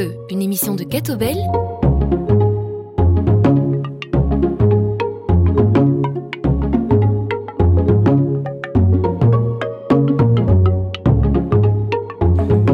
feu, une émission de Catobel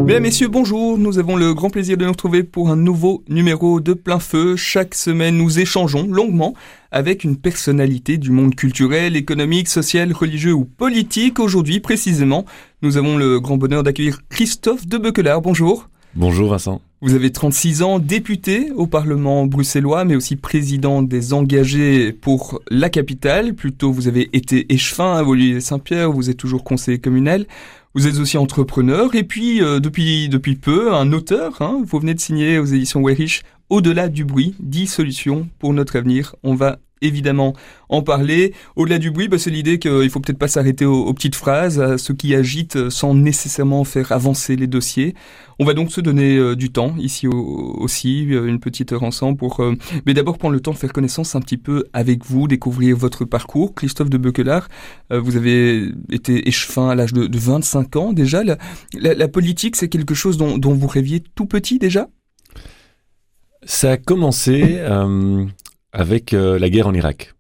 Mesdames, Messieurs, bonjour. Nous avons le grand plaisir de nous retrouver pour un nouveau numéro de plein feu. Chaque semaine, nous échangeons longuement avec une personnalité du monde culturel, économique, social, religieux ou politique. Aujourd'hui, précisément, nous avons le grand bonheur d'accueillir Christophe de Beuquelard. Bonjour. Bonjour Vincent. Vous avez 36 ans, député au Parlement bruxellois, mais aussi président des engagés pour la capitale. Plutôt, vous avez été échevin à Saint-Pierre, vous êtes toujours conseiller communal. Vous êtes aussi entrepreneur et puis euh, depuis depuis peu un auteur. Hein, vous venez de signer aux éditions Weirich Au-delà du bruit, 10 solutions pour notre avenir. On va évidemment en parler. Au-delà du bruit, bah, c'est l'idée qu'il faut peut-être pas s'arrêter aux, petites phrases, à ce qui agite euh, sans nécessairement faire avancer les dossiers. On va donc se donner euh, du temps ici aussi, euh, une petite heure ensemble pour, mais d'abord prendre le temps de faire connaissance un petit peu avec vous, découvrir votre parcours. Christophe de Beuquelard, vous avez été échevin à l'âge de, 25 ans déjà. La, politique, c'est quelque chose dont, vous rêviez tout petit déjà? Ça a commencé avec euh, la guerre en Irak.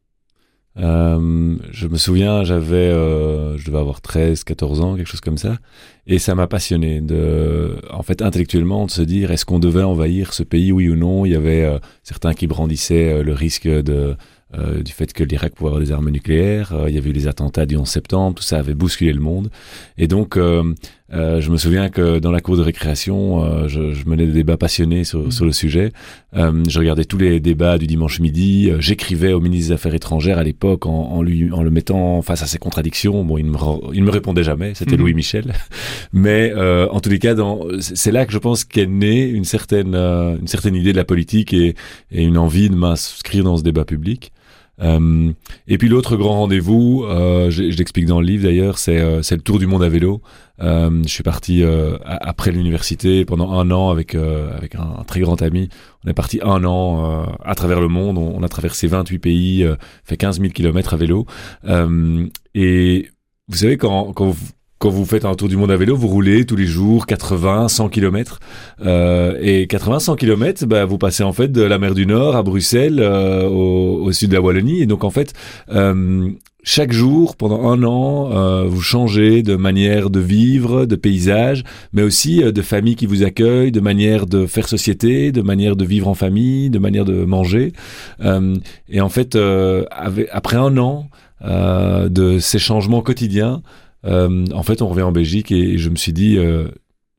Euh, je me souviens, j'avais, euh, je devais avoir 13, 14 ans, quelque chose comme ça, et ça m'a passionné de, en fait, intellectuellement, de se dire est-ce qu'on devait envahir ce pays, oui ou non? Il y avait certains qui brandissaient le risque de euh, du fait que l'Irak pouvait avoir des armes nucléaires. Euh, il y avait eu les attentats du 11 septembre, tout ça avait bousculé le monde. Et donc, euh, je me souviens que dans la cour de récréation, je, je, menais des débats passionnés sur, mmh. sur le sujet. je regardais tous les débats du dimanche midi. J'écrivais au ministre des Affaires étrangères à l'époque en, en, lui, en le mettant face à ses contradictions. Bon, il me, il me répondait jamais. C'était mmh. Louis Michel. Mais en tous les cas, c'est là que je pense qu'est née une certaine, une certaine idée de la politique et, et une envie de m'inscrire dans ce débat public. Euh, et puis l'autre grand rendez-vous, euh, je, l'explique dans le livre d'ailleurs, c'est euh, le tour du monde à vélo. Je suis parti après l'université pendant un an avec avec un, très grand ami. On est parti un an à travers le monde. On, on, a traversé 28 pays, fait 15 000 kilomètres à vélo. et vous savez quand quand vous quand vous faites un tour du monde à vélo, vous roulez tous les jours 80, 100 km. Euh, et 80, 100 km, bah, vous passez en fait de la mer du Nord à Bruxelles, euh, au, au, sud de la Wallonie. Et donc en fait, euh, chaque jour, pendant un an, euh, vous changez de manière de vivre, de paysage, mais aussi euh, de famille qui vous accueille, de manière de faire société, de manière de vivre en famille, de manière de manger. Euh, et en fait, après un an de ces changements quotidiens, en fait, on revient en Belgique et, je me suis dit, euh,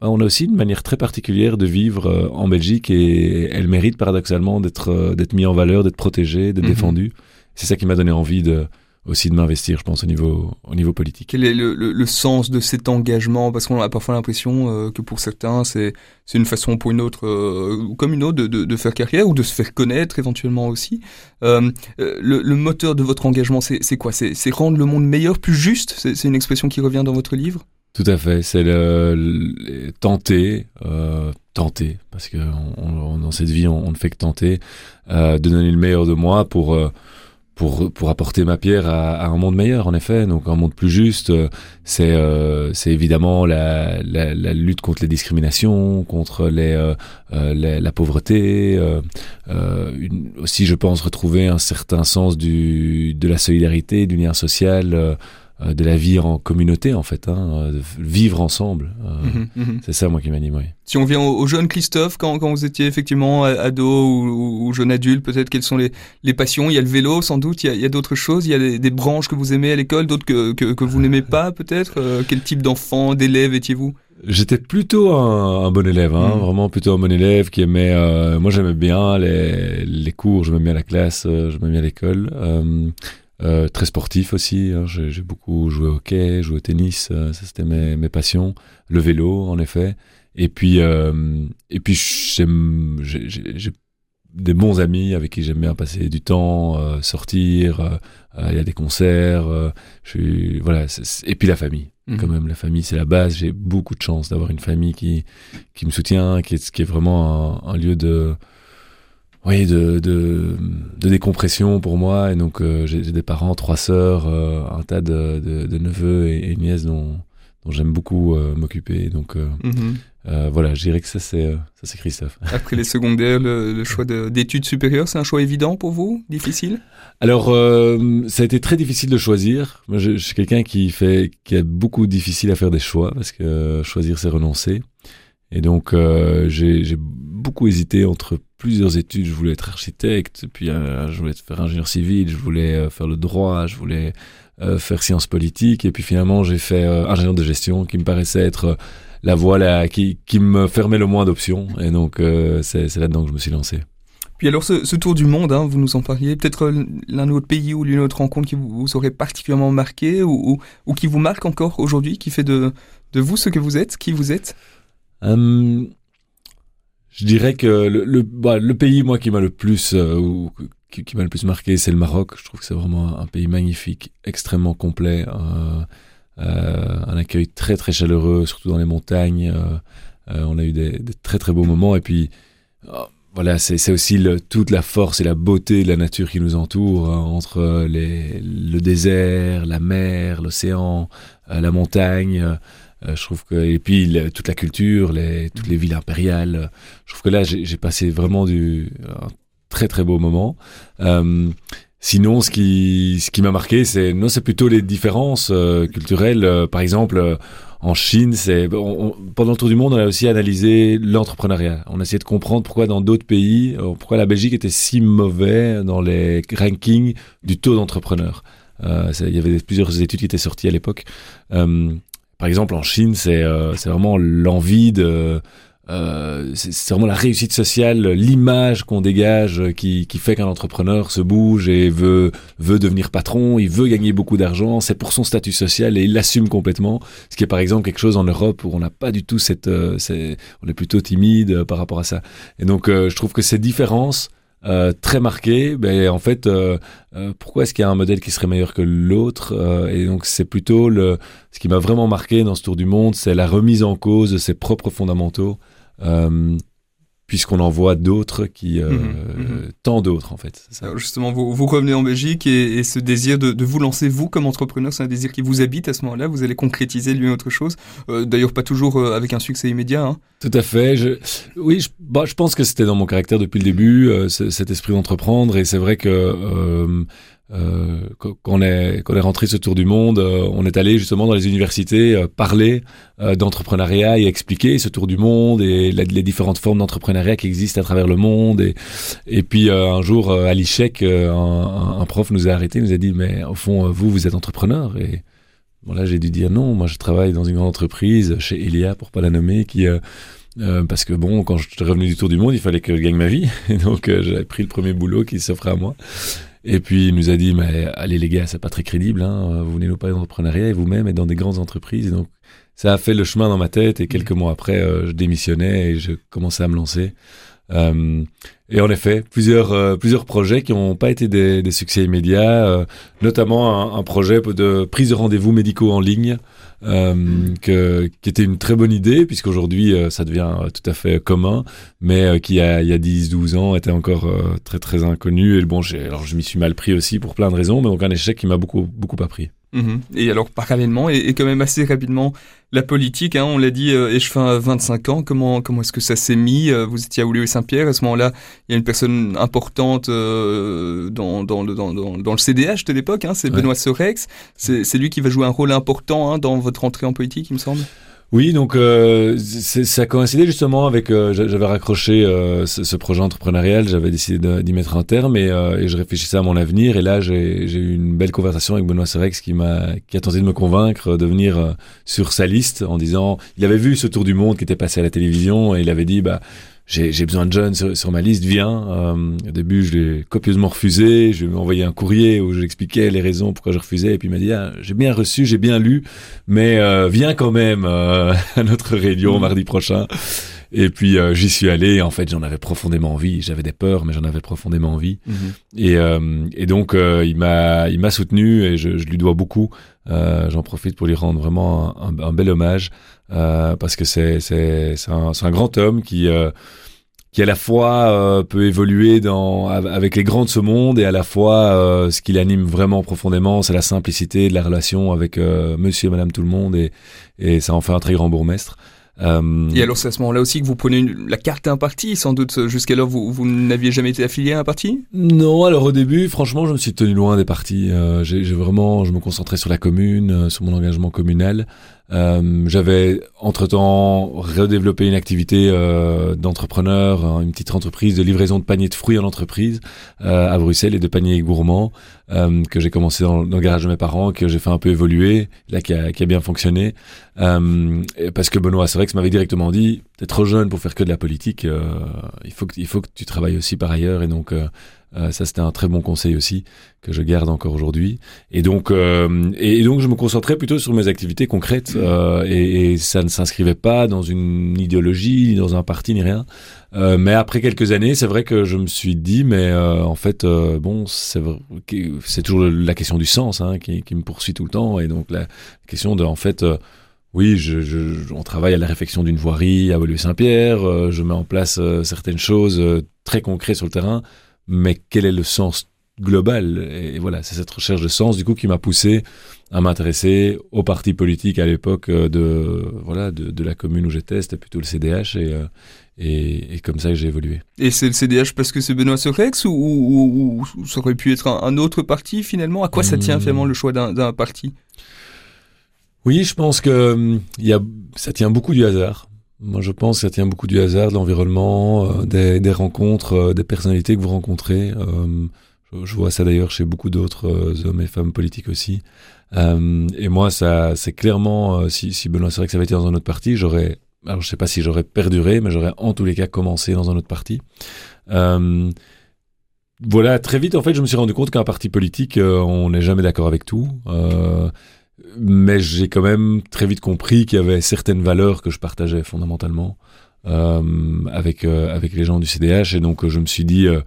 on a aussi une manière très particulière de vivre euh, en Belgique et elle mérite paradoxalement d'être d'être mis en valeur, d'être protégée, d'être mhm. défendue. C'est ça qui m'a donné envie de aussi de m'investir, je pense, au niveau, au niveau politique. Quel est le, le, sens de cet engagement? Parce qu'on a parfois l'impression euh, que pour certains, c'est une façon pour une autre, euh, comme une autre, de, de, de, faire carrière ou de se faire connaître éventuellement aussi. Euh, euh le, le, moteur de votre engagement, c'est quoi? C'est rendre le monde meilleur, plus juste? C'est une expression qui revient dans votre livre? Tout à fait. C'est le, tenter, tenter, parce que on, dans cette vie, on, ne fait que tenter de donner le meilleur de moi pour pour pour apporter ma pierre à, à, un monde meilleur en effet. Donc un monde plus juste c'est euh, c'est évidemment la, la, la, lutte contre les discriminations contre les, euh, euh la pauvreté euh, euh, une, aussi je pense retrouver un certain sens du de la solidarité du lien social euh, de la vie en communauté en fait, hein, euh, de vivre ensemble. Euh, mhm, mhm. C'est ça moi qui m'anime. Oui. Si on vient au, jeune Christophe, quand, quand vous étiez effectivement ado ou, ou, jeune adulte, peut-être quelles sont les, les passions? Il y a le vélo sans doute, il y a, a d'autres choses, il y a des, des, branches que vous aimez à l'école, d'autres que, que, que, vous n'aimez pas peut-être? Quel type d'enfant, d'élève étiez-vous? J'étais plutôt un, un, bon élève, hein, mhm. vraiment plutôt un bon élève qui aimait. Euh, moi, j'aimais bien les, les cours, j'aimais bien la classe, euh, j'aimais bien l'école. Euh, euh, très sportif aussi. Hein. J'ai beaucoup joué au hockey, joué au tennis. Euh, ça c'était mes, mes, passions. Le vélo, en effet. Et puis, euh, et puis j'ai des bons amis avec qui j'aime bien passer du temps, euh, sortir. Il y a des concerts. je suis voilà. Et puis la famille. Mhm. Quand même, la famille, c'est la base. J'ai beaucoup de chance d'avoir une famille qui qui me soutient, qui est, qui est vraiment un, un lieu de oui, de, de, de, décompression pour moi. Et donc, euh, j'ai des parents, trois sœurs, euh, un tas de, de, de neveux et, et, nièces dont, dont j'aime beaucoup m'occuper. Donc mhm. voilà, je dirais que ça c'est ça c'est Christophe. Après les secondaires, le, choix d'études supérieures, c'est un choix évident pour vous, difficile? Alors ça a été très difficile de choisir. Moi, je, je suis quelqu'un qui fait qui a beaucoup difficile à faire des choix parce que choisir c'est renoncer. Et donc j'ai beaucoup hésité entre plusieurs études. Je voulais être architecte, puis euh, je voulais faire ingénieur civil, je voulais euh, faire le droit, je voulais euh, faire sciences politiques, et puis finalement j'ai fait ingénieur de gestion, qui me paraissait être la voie là, qui, qui me fermait le moins d'options. Et donc c'est là-dedans que je me suis lancé. Puis alors ce, tour du monde, hein, vous nous en parliez, peut-être l'un autre pays ou l'une autre rencontre qui vous, aurait particulièrement marqué ou, ou, qui vous marque encore aujourd'hui, qui fait de, de vous ce que vous êtes, qui vous êtes? Hum, je dirais que le, le, bah, le pays, moi, qui m'a le plus, euh, ou, qui, m'a le plus marqué, c'est le Maroc. Je trouve que c'est vraiment un pays magnifique, extrêmement complet, euh, euh, un accueil très très chaleureux, surtout dans les montagnes. Euh, on a eu des, des, très très beaux moments. Et puis, oh, voilà, c'est aussi le, toute la force et la beauté de la nature qui nous entoure, hein, entre les, le désert, la mer, l'océan, la montagne. Euh, je trouve que et puis toute la culture, les, toutes les villes impériales. Euh, je trouve que là, j'ai passé vraiment du un très très beau moment. Euh, sinon, ce qui ce qui m'a marqué, c'est non, c'est plutôt les différences culturelles. par exemple, en Chine, c'est pendant le tour du monde, on a aussi analysé l'entrepreneuriat. On a essayé de comprendre pourquoi dans d'autres pays, pourquoi la Belgique était si mauvais dans les rankings du taux d'entrepreneurs. Euh, il y avait plusieurs études qui étaient sorties à l'époque. Euh, par exemple, en Chine, c'est euh, vraiment l'envie de... Euh, c'est vraiment la réussite sociale, l'image qu'on dégage qui, qui fait qu'un entrepreneur se bouge et veut, veut devenir patron, il veut gagner beaucoup d'argent, c'est pour son statut social et il l'assume complètement. Ce qui est par exemple quelque chose en Europe où on n'a pas du tout cette... Euh, on est plutôt timide euh, par rapport à ça. Et donc je trouve que ces différences euh, très marqué, ben, en fait, euh, euh, pourquoi est-ce qu'il y a un modèle qui serait meilleur que l'autre Et donc, c'est plutôt ce qui m'a vraiment marqué dans ce tour du monde, c'est la remise en cause de ses propres fondamentaux puisqu'on en voit d'autres qui euh, mhm, mhm. tant d'autres en fait. Ça. justement, vous, vous, revenez en Belgique et, et ce désir de, de, vous lancer vous comme entrepreneur, c'est un désir qui vous habite à ce moment-là. Vous allez concrétiser lui autre chose. Euh, D'ailleurs, pas toujours euh, avec un succès immédiat. Hein. Tout à fait. Je, oui, je, bah, je pense que c'était dans mon caractère depuis le début, euh, cet esprit d'entreprendre. Et c'est vrai que euh, euh, quand, on est, quand on est rentré ce tour du monde, euh, on est allé justement dans les universités euh, parler euh, d'entrepreneuriat et expliquer ce tour du monde et les différentes formes d'entrepreneuriat qui existent à travers le monde. Et, et puis un jour, à l'ICHEC, un, un, prof nous a arrêté, nous a dit, mais au fond, vous, vous êtes entrepreneur. Et bon, là, j'ai dû dire non, moi je travaille dans une grande entreprise, chez Elia, pour pas la nommer, qui... Euh, parce que bon, quand je suis revenu du tour du monde, il fallait que je gagne ma vie. Et donc, euh, j'avais pris le premier boulot qui s'offrait à moi. Et puis il nous a dit, mais allez les gars, c'est pas très crédible, hein, vous venez nous parler d'entrepreneuriat et vous-même êtes dans des grandes entreprises. Et donc ça a fait le chemin dans ma tête et quelques mois après, euh, je démissionnais et je commençais à me lancer. Euh, et en effet, plusieurs euh, plusieurs projets qui n'ont pas été des, des succès immédiats, euh, notamment un, un, projet de prise de rendez-vous médicaux en ligne, euh, que, qui était une très bonne idée puisqu'aujourd'hui ça devient tout à fait commun, mais qui il y a 10-12 ans était encore très très inconnu. Et bon, alors je m'y suis mal pris aussi pour plein de raisons, mais donc un échec qui m'a beaucoup beaucoup appris. Mhm. Et alors parallèlement et, et, quand même assez rapidement la politique, hein, on l'a dit, euh, à 25 ans, comment comment est-ce que ça s'est mis euh, Vous étiez à Oulé Saint-Pierre, à ce moment-là, il y a une personne importante euh, dans, dans, le, dans, dans, le CDH de l'époque, hein, c'est Benoît Sorex, c'est lui qui va jouer un rôle important hein, dans votre entrée en politique, il me semble? Oui, donc euh, ça coïncidait justement avec euh, j'avais raccroché euh, ce, projet entrepreneurial, j'avais décidé d'y mettre un terme et, euh, et, je réfléchissais à mon avenir et là j'ai eu une belle conversation avec Benoît Serex qui m'a qui a tenté de me convaincre de venir euh, sur sa liste en disant il avait vu ce tour du monde qui était passé à la télévision et il avait dit bah j'ai besoin de jeunes sur, ma liste, viens. Euh, au début, je l'ai copieusement refusé. Je lui ai envoyé un courrier où j'expliquais les raisons pourquoi je refusais. Et puis il m'a dit, ah, j'ai bien reçu, j'ai bien lu, mais euh, viens quand même euh, à notre réunion mmh. mardi prochain. Et puis euh, j'y suis allé. En fait, j'en avais profondément envie. J'avais des peurs, mais j'en avais profondément envie. Mmh. Et, euh, et, donc euh, il m'a il m'a soutenu et je, je, lui dois beaucoup. j'en profite pour lui rendre vraiment un, un bel hommage parce que c'est c'est c'est un, un, grand homme qui qui à la fois euh, peut évoluer dans avec les grands de ce monde et à la fois euh, ce qui l'anime vraiment profondément, c'est la simplicité de la relation avec euh, Monsieur et Madame tout le monde et, et ça en fait un très grand bourgmestre. Euh, et alors c'est à ce moment-là aussi que vous prenez la carte d'un parti, sans doute jusqu'alors vous, vous n'aviez jamais été affilié à un parti? Non, alors au début, franchement, je me suis tenu loin des partis. Euh, j'ai vraiment, je me concentrais sur la commune, euh, sur mon engagement communal. Euh, j'avais entre-temps redéveloppé une activité euh, d'entrepreneur, hein, une petite entreprise de livraison de paniers de fruits en entreprise euh, à Bruxelles et de paniers gourmands euh, que j'ai commencé dans, le garage de mes parents, que j'ai fait un peu évoluer, là qui a, qui a bien fonctionné. Euh, parce que Benoît Serex m'avait directement dit, t'es trop jeune pour faire que de la politique, il faut que il faut que tu travailles aussi par ailleurs et donc euh, ça, c'était un très bon conseil aussi que je garde encore aujourd'hui. Et donc, euh, et, donc, je me concentrais plutôt sur mes activités concrètes mmh. euh, et, et, ça ne s'inscrivait pas dans une idéologie, ni dans un parti, ni rien. Euh, mais après quelques années, c'est vrai que je me suis dit, mais euh, en fait, bon, c'est c'est toujours la question du sens hein, qui, qui, me poursuit tout le temps, et donc la question de, en fait. Oui, je, je, on travaille à la réflexion d'une voirie à Woluwe-Saint-Pierre. je mets en place certaines choses très concrètes sur le terrain mais quel est le sens global? Et voilà, c'est cette recherche de sens du coup qui m'a poussé à m'intéresser au parti politique à l'époque euh, de voilà de, de, la commune où j'étais, c'était plutôt le CDH et, euh, et, et comme ça que j'ai évolué. Et c'est le CDH parce que c'est Benoît Sorex ou, ou, ou, ça aurait pu être un, autre parti finalement? À quoi ça tient hmm. finalement le choix d'un parti? Oui, je pense que hum, y a, ça tient beaucoup du hasard. Moi, je pense que ça tient beaucoup du hasard, de l'environnement, euh, des, des, rencontres, euh, des personnalités que vous rencontrez. Euh, je, vois ça d'ailleurs chez beaucoup d'autres hommes et femmes politiques aussi. et moi, ça, c'est clairement, si, si Benoît ça avait été dans un autre parti, j'aurais, alors je sais pas si j'aurais perduré, mais j'aurais en tous les cas commencé dans un autre parti. voilà, très vite, en fait, je me suis rendu compte qu'un parti politique, on n'est jamais d'accord avec tout. Euh, mais j'ai quand même très vite compris qu'il y avait certaines valeurs que je partageais fondamentalement euh, avec euh, avec les gens du CDH et donc je me suis dit euh,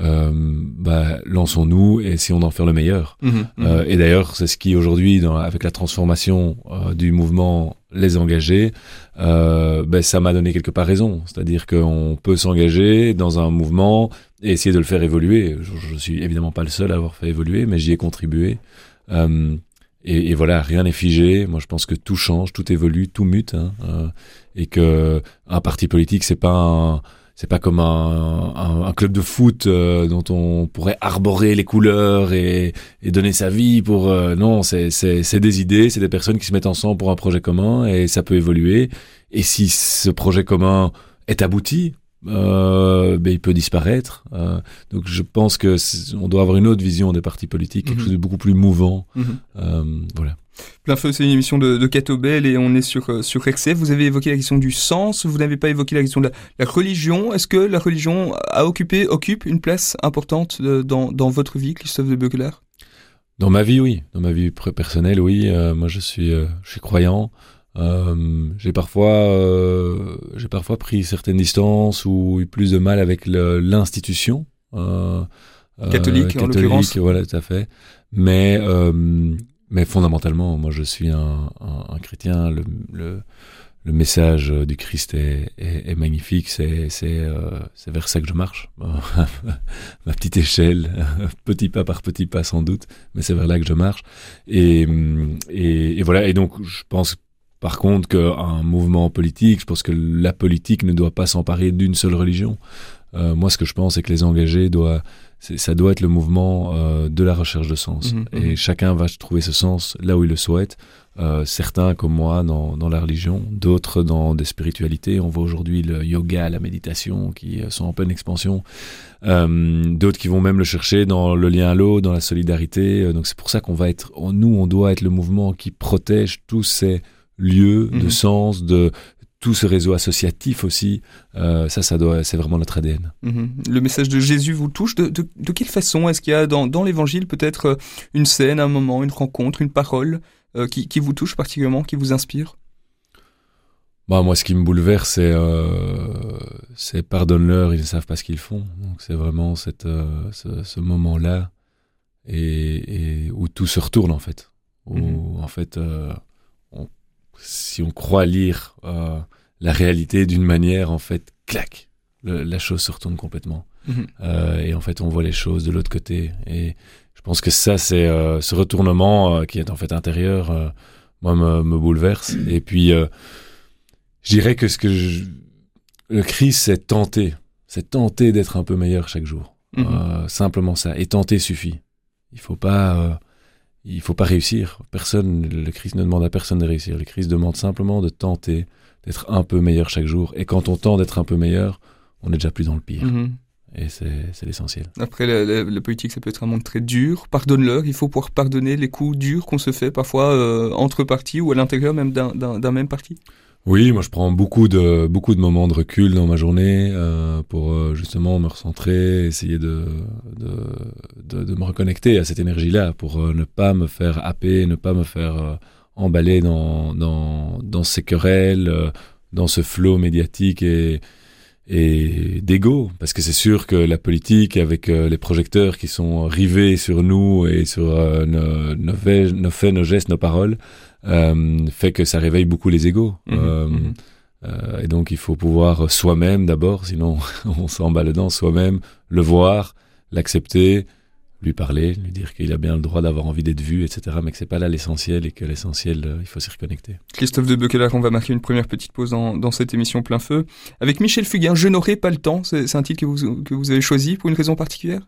euh bah, lançons-nous et essayons d'en faire le meilleur. Mmh, mmh. et d'ailleurs, c'est ce qui aujourd'hui, avec la transformation du mouvement Les Engagés, ben, ça m'a donné quelque part raison. C'est-à-dire qu'on peut s'engager dans un mouvement et essayer de le faire évoluer. Je, je suis évidemment pas le seul à avoir fait évoluer, mais j'y ai contribué. Et, et, voilà, rien n'est figé. Moi, je pense que tout change, tout évolue, tout mute, hein, euh, et que un parti politique, c'est pas un, c'est pas comme un, un, club de foot euh, dont on pourrait arborer les couleurs et, et donner sa vie pour. Euh, non, c'est, c'est des idées, c'est des personnes qui se mettent ensemble pour un projet commun et ça peut évoluer. Et si ce projet commun est abouti, euh, ben, il peut disparaître. Euh, donc je pense que on doit avoir une autre vision des partis politiques, quelque mhm. chose de beaucoup plus mouvant. Mm euh, voilà. Plein feu, c'est une émission de, de Catobel et on est sur sur XF. Vous avez évoqué la question du sens, vous n'avez pas évoqué la question de la, religion. Est-ce que la religion a occupé, occupe une place importante dans, dans votre vie, Christophe de Beukeler Dans ma vie, oui. Dans ma vie personnelle, oui. Euh, moi, je suis, je suis croyant. Euh, j'ai parfois, euh, j'ai parfois pris certaines distances ou eu plus de mal avec l'institution euh, euh catholique, en l'occurrence. Voilà, tout à fait. Mais, euh, mais fondamentalement, moi, je suis un, un, un chrétien. Le, le, le, message du Christ est, est, est magnifique. C'est, c'est, c'est vers ça que je marche. Ma petite échelle, petit pas par petit pas sans doute, mais c'est vers là que je marche. Et, et, et voilà. Et donc, je pense par contre, qu'un mouvement politique, je pense que la politique ne doit pas s'emparer d'une seule religion. Euh, moi, ce que je pense, c'est que les engagés doivent, ça doit être le mouvement euh, de la recherche de sens. Mmh, Et mmh. chacun va trouver ce sens là où il le souhaite. Euh, certains, comme moi, dans, dans la religion, d'autres dans des spiritualités. On voit aujourd'hui le yoga, la méditation qui sont en pleine expansion. D'autres qui vont même le chercher dans le lien à l'eau, dans la solidarité. Donc c'est pour ça qu'on va être, nous, on doit être le mouvement qui protège tous ces lieu, de mhm. sens, de tout ce réseau associatif aussi. Euh, ça, ça doit, c'est vraiment notre ADN. Mhm. Le message de Jésus vous touche? De, de, de quelle façon est-ce qu'il y a dans, dans l'Évangile peut-être euh, une scène, un moment, une rencontre, une parole euh, qui, qui vous touche particulièrement, qui vous inspire? Bah, moi, ce qui me bouleverse, c'est euh, c'est pardonne-leur, ils ne savent pas ce qu'ils font. Donc, c'est vraiment cette, ce, ce moment-là et, et, où tout se retourne en fait. Où mhm. en fait, si on croit lire euh, la réalité d'une manière, en fait, clac, la chose se retourne complètement. Mhm. Euh, et en fait, on voit les choses de l'autre côté. Et je pense que ça, c'est euh, ce retournement qui est en fait intérieur, moi, me, me bouleverse. Et puis, je dirais que ce que je... le Christ, c'est tenter. C'est tenter d'être un peu meilleur chaque jour. Mhm. Simplement ça. Et tenter suffit. Il faut pas, il faut pas réussir. Personne, le Christ ne demande à personne de réussir. Le Christ demande simplement de tenter d'être un peu meilleur chaque jour. Et quand on tente d'être un peu meilleur, on est déjà plus dans le pire. Mhm. Et c'est l'essentiel. Après, la, la- la politique, ça peut être un monde très dur. Pardonne-leur. Il faut pouvoir pardonner les coups durs qu'on se fait parfois euh, entre partis ou à l'intérieur même d'un même parti. Oui, moi je prends beaucoup de beaucoup de moments de recul dans ma journée euh, pour euh, justement me recentrer, essayer de de, de, de me reconnecter à cette énergie-là, pour euh, ne pas me faire happer, ne pas me faire euh, emballer dans dans dans ces querelles, dans ce flot médiatique et et d'ego, parce que c'est sûr que la politique, avec les projecteurs qui sont rivés sur nous et sur nos, nos, faits, nos gestes, nos paroles, fait que ça réveille beaucoup les égos. Mhm, Euh, mhm. euh, et donc il faut pouvoir soi-même d'abord, sinon on s'emballe dedans, soi-même le voir, l'accepter, lui parler, lui dire qu'il a bien le droit d'avoir envie d'être vu, etc. Mais que c'est pas là l'essentiel et que l'essentiel, euh, il faut s'y reconnecter. Christophe de Bequeler, on va marquer une première petite pause dans, dans cette émission plein feu. Avec Michel Fugain, Je n'aurai pas le temps. C'est c'est un titre que vous, que vous avez choisi pour une raison particulière?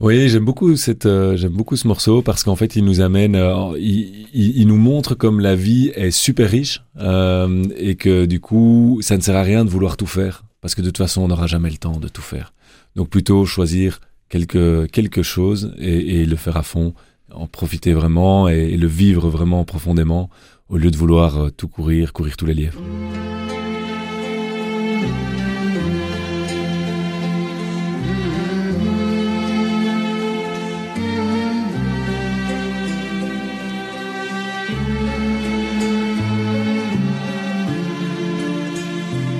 Oui, j'aime beaucoup cette, euh, j'aime beaucoup ce morceau parce qu'en fait, il nous amène, euh, il, il, nous montre comme la vie est super riche euh, et que du coup, ça ne sert à rien de vouloir tout faire parce que de toute façon, on n'aura jamais le temps de tout faire. Donc plutôt choisir quelque quelque chose et, et le faire à fond, en profiter vraiment et, et le vivre vraiment profondément au lieu de vouloir euh, tout courir, courir tous les lièvres.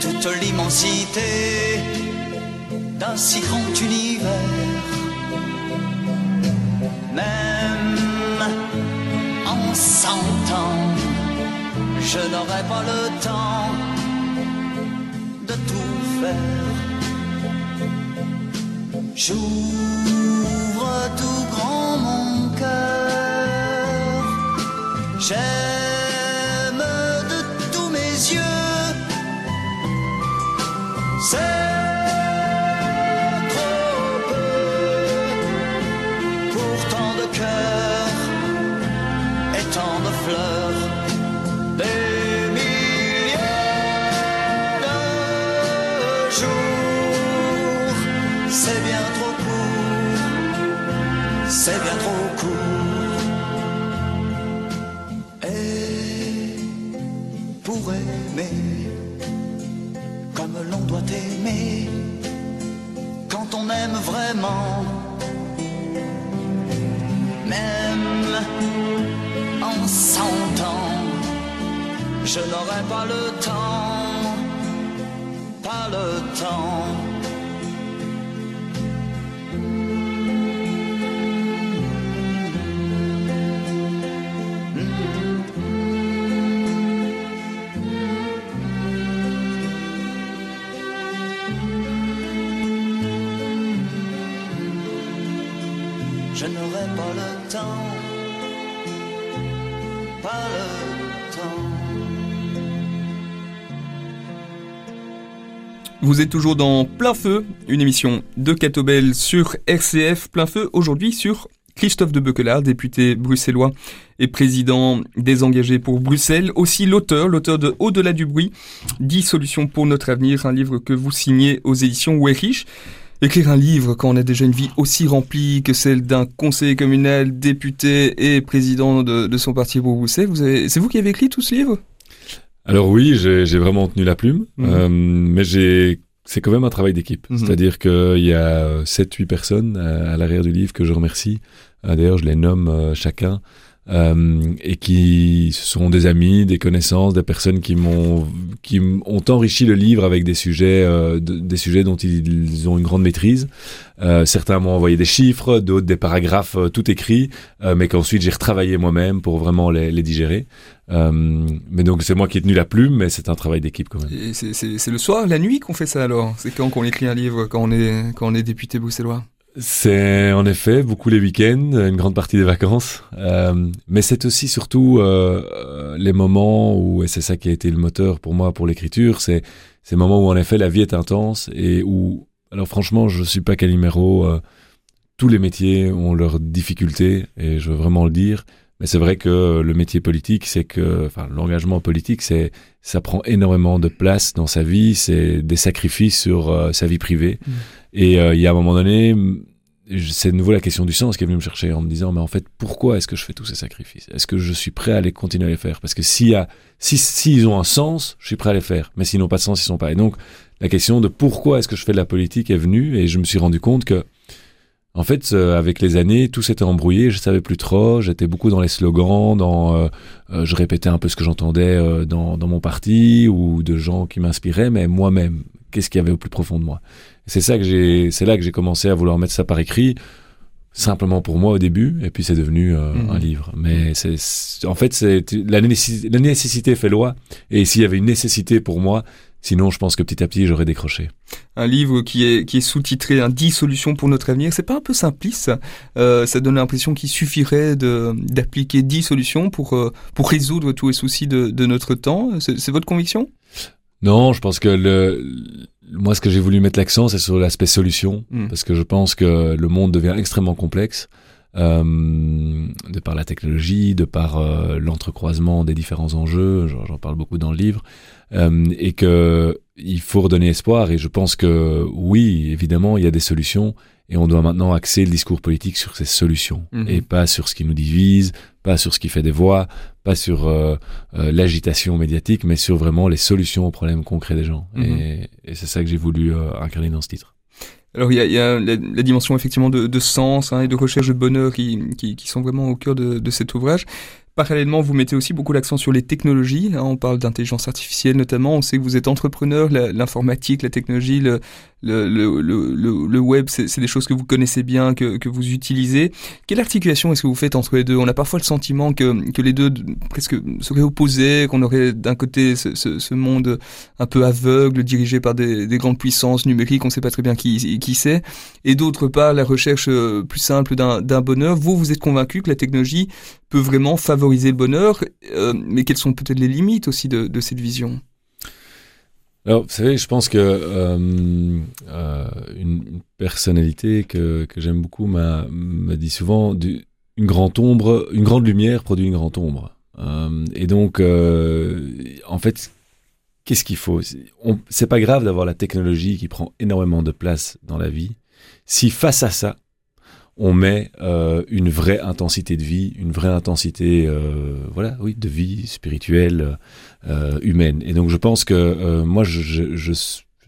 toute l'immensité d'un si grand univers. Même en cent ans, je n'aurai pas le temps de tout faire. J'ouvre tout grand mon cœur. Vous êtes toujours dans Plein Feu, une émission de Catobel sur RCF. Plein Feu aujourd'hui sur Christophe de Bequelard, député bruxellois et président des engagés pour Bruxelles. Aussi l'auteur, l'auteur de Au-delà du bruit, 10 solutions pour notre avenir, un livre que vous signez aux éditions Ouerich. Écrire un livre quand on a déjà une vie aussi remplie que celle d'un conseiller communal, député et président de, son parti Broussais, vous c'est vous qui avez écrit tout ce livre? Alors oui, j'ai vraiment tenu la plume, mmh. euh, mais j'ai c'est quand même un travail d'équipe. Mmh. C'est-à-dire qu'il y a 7-8 personnes à, l'arrière du livre que je remercie. Euh, d'ailleurs, je les nomme euh, chacun euh, et qui sont des amis, des connaissances, des personnes qui m'ont qui ont enrichi le livre avec des sujets euh, des sujets dont ils, ont une grande maîtrise. Euh, certains m'ont envoyé des chiffres, d'autres des paragraphes tout écrits, mais qu'ensuite j'ai retravaillé moi-même pour vraiment les, les digérer. mais donc c'est moi qui ai tenu la plume, mais c'est un travail d'équipe quand même. C'est le soir, la nuit qu'on fait ça alors? C'est quand qu'on écrit un livre, quand on est quand on est député bruxellois? C'est en effet beaucoup les week-ends, une grande partie des vacances, euh, mais c'est aussi surtout euh, euh, les moments où, et c'est ça qui a été le moteur pour moi pour l'écriture, c'est ces moments où en effet la vie est intense et où, alors franchement, je suis pas Calimero, euh, tous les métiers ont leurs difficultés et je veux vraiment le dire, mais c'est vrai que le métier politique, c'est que, enfin, l'engagement politique, c'est, ça prend énormément de place dans sa vie, c'est des sacrifices sur euh, sa vie privée. Mmh. Et euh, il y a un moment donné, c'est de nouveau la question du sens qui est venue me chercher en me disant, mais en fait, pourquoi est-ce que je fais tous ces sacrifices? Est-ce que je suis prêt à les continuer à les faire? Parce que si, s'ils ont un sens, je suis prêt à les faire. Mais s'ils n'ont pas de sens, ils sont pas. Et donc, la question de pourquoi est-ce que je fais de la politique est venue et je me suis rendu compte que en fait, euh, avec les années, tout s'était embrouillé. Je savais plus trop. J'étais beaucoup dans les slogans, dans, euh, euh, je répétais un peu ce que j'entendais dans, dans mon parti ou de gens qui m'inspiraient, mais moi-même, qu'est-ce qu'il y avait au plus profond de moi C'est ça que j'ai, c'est là que j'ai commencé à vouloir mettre ça par écrit, simplement pour moi au début, et puis c'est devenu mmh. un livre. Mais c'est, en fait, c'est la, la nécessité fait loi, et s'il y avait une nécessité pour moi, Sinon, je pense que petit à petit, j'aurais décroché. Un livre qui est, qui est sous-titré un 10 solutions pour notre avenir, c'est pas un peu simpliste ça, euh, ça donne l'impression qu'il suffirait d'appliquer 10 solutions pour, euh, pour résoudre tous les soucis de, de notre temps. C'est votre conviction? Non, je pense que le, moi, ce que j'ai voulu mettre l'accent, c'est sur l'aspect solution, hmm. parce que je pense que le monde devient extrêmement complexe. Euh, de par la technologie, de par euh, l'entrecroisement des différents enjeux, j'en parle beaucoup dans le livre, euh, et que il faut redonner espoir. Et je pense que oui, évidemment, il y a des solutions, et on doit maintenant axer le discours politique sur ces solutions, mhm. et pas sur ce qui nous divise, pas sur ce qui fait des voix, pas sur l'agitation médiatique, mais sur vraiment les solutions aux problèmes concrets des gens. Mhm. Et, et c'est ça que j'ai voulu incarner dans ce titre. Alors il y a, y a la, dimension effectivement de, de sens hein, et de recherche de bonheur qui, qui, qui, sont vraiment au cœur de, de cet ouvrage. Parallèlement, vous mettez aussi beaucoup l'accent sur les technologies. Hein, on parle d'intelligence artificielle notamment. On sait que vous êtes entrepreneur, l'informatique, la, technologie, le, le, le, le, web, c'est des choses que vous connaissez bien, que, que vous utilisez. Quelle articulation est-ce que vous faites entre les deux? On a parfois le sentiment que, que les deux presque seraient opposés, qu'on aurait d'un côté ce, ce, ce, monde un peu aveugle, dirigé par des, des grandes puissances numériques, on ne sait pas très bien qui, qui c'est, et d'autre part la recherche euh, plus simple d'un bonheur. Vous, vous êtes convaincu que la technologie peut vraiment favoriser le bonheur, euh, mais quelles sont peut-être les limites aussi de, cette vision? Alors, vous savez, je pense que euh, euh, une personnalité que, que j'aime beaucoup m'a dit souvent une grande ombre, une grande lumière produit une grande ombre. Et donc, en fait, qu'est-ce qu'il faut? C'est pas grave d'avoir la technologie qui prend énormément de place dans la vie. Si face à ça, on met euh, une vraie intensité de vie, une vraie intensité, euh, voilà, oui, de vie spirituelle, euh, humaine. Et donc je pense que euh, moi, je, je, je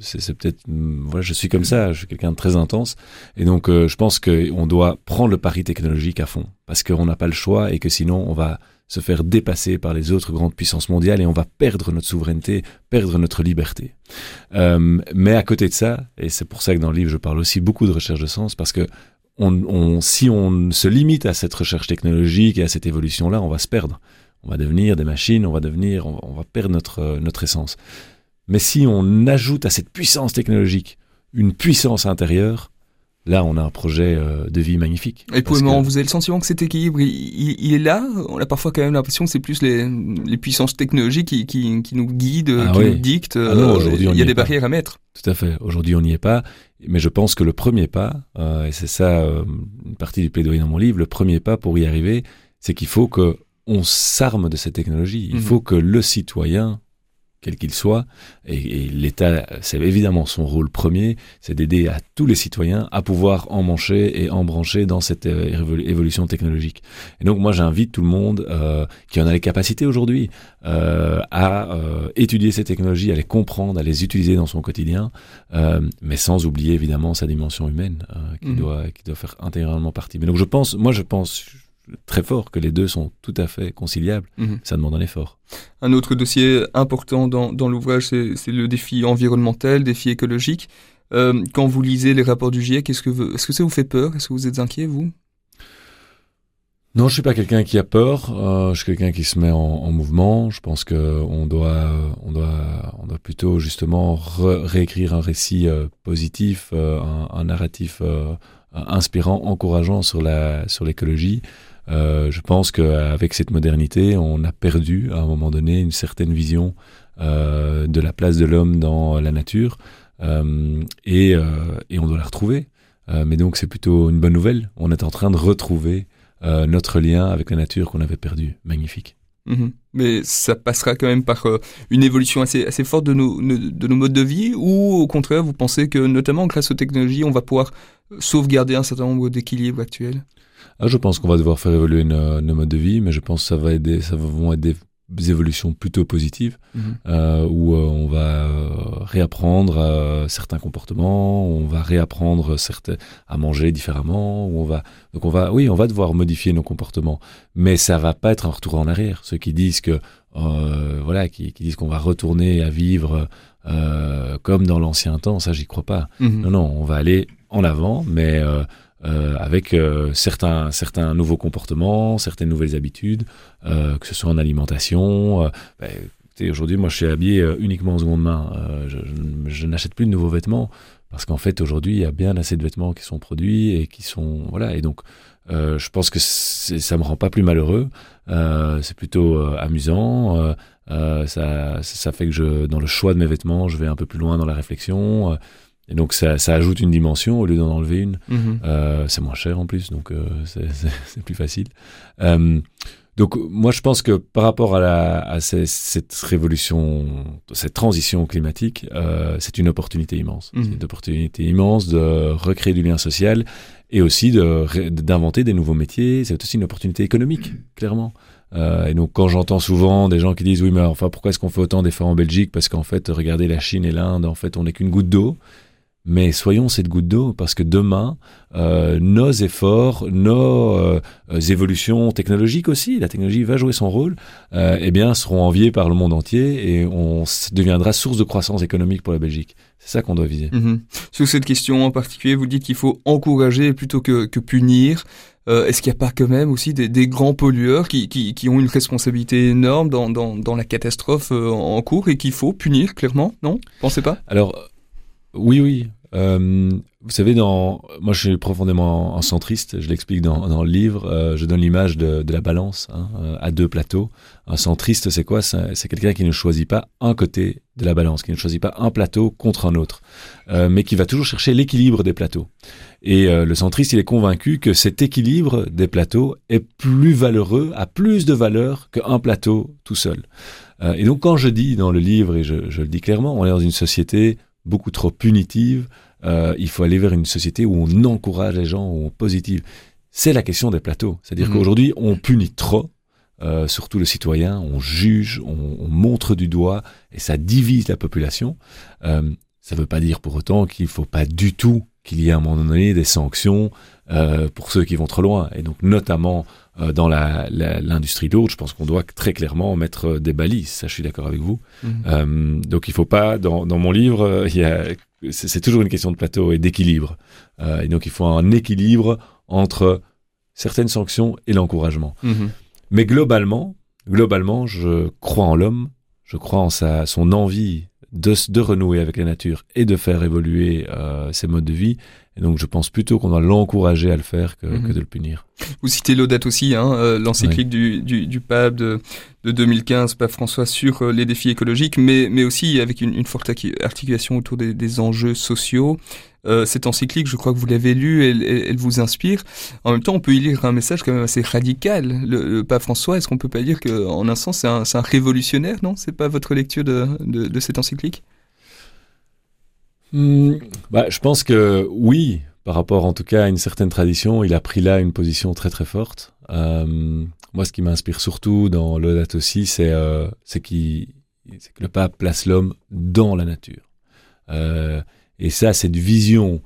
c'est peut-être, voilà, je suis comme ça, je suis quelqu'un de très intense, et donc euh, je pense qu'on doit prendre le pari technologique à fond, parce qu'on n'a pas le choix et que sinon on va se faire dépasser par les autres grandes puissances mondiales et on va perdre notre souveraineté, perdre notre liberté. Euh, mais à côté de ça, et c'est pour ça que dans le livre je parle aussi beaucoup de recherche de sens, parce que on, si on se limite à cette recherche technologique et à cette évolution-là, on va se perdre. On va devenir des machines, on va devenir, on va, perdre notre, notre essence. Mais si on ajoute à cette puissance technologique une puissance intérieure, là, on a un projet euh, de vie magnifique. Et pour le moment, vous avez le sentiment que cet équilibre, il, est là? On a parfois quand même l'impression que c'est plus les, les, puissances technologiques qui, qui, qui nous guident, ah qui nous dictent. Ah euh, il y a des barrières à mettre. Tout à fait. Aujourd'hui, on n'y est pas. Mais je pense que le premier pas, euh, et c'est ça une partie du plaidoyer dans mon livre, le premier pas pour y arriver, c'est qu'il faut que on s'arme de cette technologie. Il mhm. faut que le citoyen quel qu'il soit. Et, l'État, c'est évidemment son rôle premier, c'est d'aider à tous les citoyens à pouvoir emmancher et embrancher dans cette euh, évolution technologique. Et donc moi j'invite tout le monde euh, qui en a les capacités aujourd'hui euh, à euh, étudier ces technologies, à les comprendre, à les utiliser dans son quotidien, euh, mais sans oublier évidemment sa dimension humaine qui, mmh. doit, qui doit faire intégralement partie. Mais donc je pense, moi je pense très fort que les deux sont tout à fait conciliables. Mhm. Ça demande un effort. Un autre dossier important dans, dans l'ouvrage, c'est le défi environnemental, défi écologique. Euh, quand vous lisez les rapports du GIEC, est-ce que, est-ce que ça vous fait peur? Est-ce que vous êtes inquiet, vous? Non, je suis pas quelqu'un qui a peur. Euh, je suis quelqu'un qui se met en, en mouvement. Je pense que on doit, on doit, on doit plutôt justement réécrire un récit euh, positif, euh, un, un, narratif inspirant, encourageant sur la, sur l'écologie. Euh, je pense qu'avec cette modernité, on a perdu à un moment donné une certaine vision euh, de la place de l'homme dans la nature euh, et, on doit la retrouver. mais donc c'est plutôt une bonne nouvelle. On est en train de retrouver notre lien avec la nature qu'on avait perdu. Magnifique. Mhm. Mais ça passera quand même par une évolution assez, forte de nos modes de vie ou au contraire vous pensez que notamment grâce aux technologies on va pouvoir sauvegarder un certain nombre d'équilibres actuels? Ah, je pense qu'on va devoir faire évoluer nos, nos, modes de vie, mais je pense que ça va aider, ça vont être des évolutions plutôt positives, mhm. euh, où euh, on va euh, réapprendre euh, certains comportements, on va réapprendre certains, à manger différemment, où on va donc on va oui on va devoir modifier nos comportements, mais ça va pas être un retour en arrière. Ceux qui disent que voilà qui, qui disent qu'on va retourner à vivre comme dans l'ancien temps, ça j'y crois pas. Mhm. Non non, on va aller en avant, mais euh, avec euh, certains, certains nouveaux comportements, certaines nouvelles habitudes, euh, que ce soit en alimentation. Euh, bah, aujourd'hui, moi, je suis habillé uniquement en seconde main. je, je, je n'achète plus de nouveaux vêtements parce qu'en fait, aujourd'hui, il y a bien assez de vêtements qui sont produits et qui sont voilà. Et donc, je pense que ça me rend pas plus malheureux. c'est plutôt amusant. ça, ça fait que je, dans le choix de mes vêtements, je vais un peu plus loin dans la réflexion. Et donc ça, ça, ajoute une dimension au lieu d'en enlever une. Mhm. Euh, c'est moins cher en plus, donc euh, c'est plus facile. Euh, donc moi je pense que par rapport à, la, à ces, cette révolution, cette transition climatique, c'est une opportunité immense. Mhm. C'est une opportunité immense de recréer du lien social et aussi d'inventer de, des nouveaux métiers. C'est aussi une opportunité économique, clairement. Euh, et donc quand j'entends souvent des gens qui disent oui mais enfin pourquoi est-ce qu'on fait autant d'efforts en Belgique? Parce qu'en fait regardez la Chine et l'Inde en fait on n'est qu'une goutte d'eau mais soyons cette goutte d'eau parce que demain, euh, nos efforts, nos euh, évolutions technologiques aussi, la technologie va jouer son rôle, euh, eh bien, seront enviées par le monde entier et on deviendra source de croissance économique pour la Belgique. C'est ça qu'on doit viser. Mhm. Sur cette question en particulier, vous dites qu'il faut encourager plutôt que, que punir. Euh, Est-ce qu'il n'y a pas quand même aussi des, des grands pollueurs qui, qui, qui, ont une responsabilité énorme dans, dans, dans la catastrophe en cours et qu'il faut punir clairement Non? Pensez pas? Alors oui, oui. Euh, vous savez, moi, je suis profondément en centriste. Je l'explique dans, le livre. Euh, je donne l'image de, la balance hein, euh, à deux plateaux. Un centriste, c'est quoi? C'est quelqu'un qui ne choisit pas un côté de la balance, qui ne choisit pas un plateau contre un autre, mais qui va toujours chercher l'équilibre des plateaux. Et le centriste, il est convaincu que cet équilibre des plateaux est plus valeureux, a plus de valeur qu'un plateau tout seul. Et donc, quand je dis dans le livre, et je le dis clairement, on est dans une société beaucoup trop punitive. Euh, il faut aller vers une société où on encourage les gens, où on positive. C'est la question des plateaux. C'est-à-dire mmh. qu'aujourd'hui, on punit trop, euh, surtout le citoyen, on juge, on, on, montre du doigt, et ça divise la population. Euh, ça ne veut pas dire pour autant qu'il ne faut pas du tout qu'il y ait à un moment donné des sanctions euh, pour ceux qui vont trop loin. Et donc notamment euh, dans l'industrie la, lourde, je pense qu'on doit très clairement mettre des balises. Ça, je suis d'accord avec vous. Mmh. Euh, donc il faut pas, dans, dans mon livre, il y a, c'est toujours une question de plateau et d'équilibre. Euh, et donc il faut un équilibre entre certaines sanctions et l'encouragement. Mmh. Mais globalement, globalement, je crois en l'homme, je crois en sa, son envie de, de renouer avec la nature et de faire évoluer euh, ses modes de vie. Et donc je pense plutôt qu'on doit l'encourager à le faire que, mmh. que de le punir. Vous citez l'Audate aussi, hein, l'encyclique du, du, du, pape de, de 2015, pape François, sur les défis écologiques, mais, mais aussi avec une, une forte articulation autour des, des enjeux sociaux. Euh, cette encyclique, je crois que vous l'avez lue, elle, elle, vous inspire. En même temps, on peut y lire un message quand même assez radical. Le, pape François, est-ce qu'on peut pas dire qu'en un sens, c'est un, un, révolutionnaire, non? C'est pas votre lecture de, de, de cette encyclique? Hmm, bah, Je pense que oui, par rapport en tout cas à une certaine tradition, il a pris là une position très très forte. Euh, moi, ce qui m'inspire surtout dans l'Audate aussi, c'est euh, que le pape place l'homme dans la nature. Euh, et ça, cette vision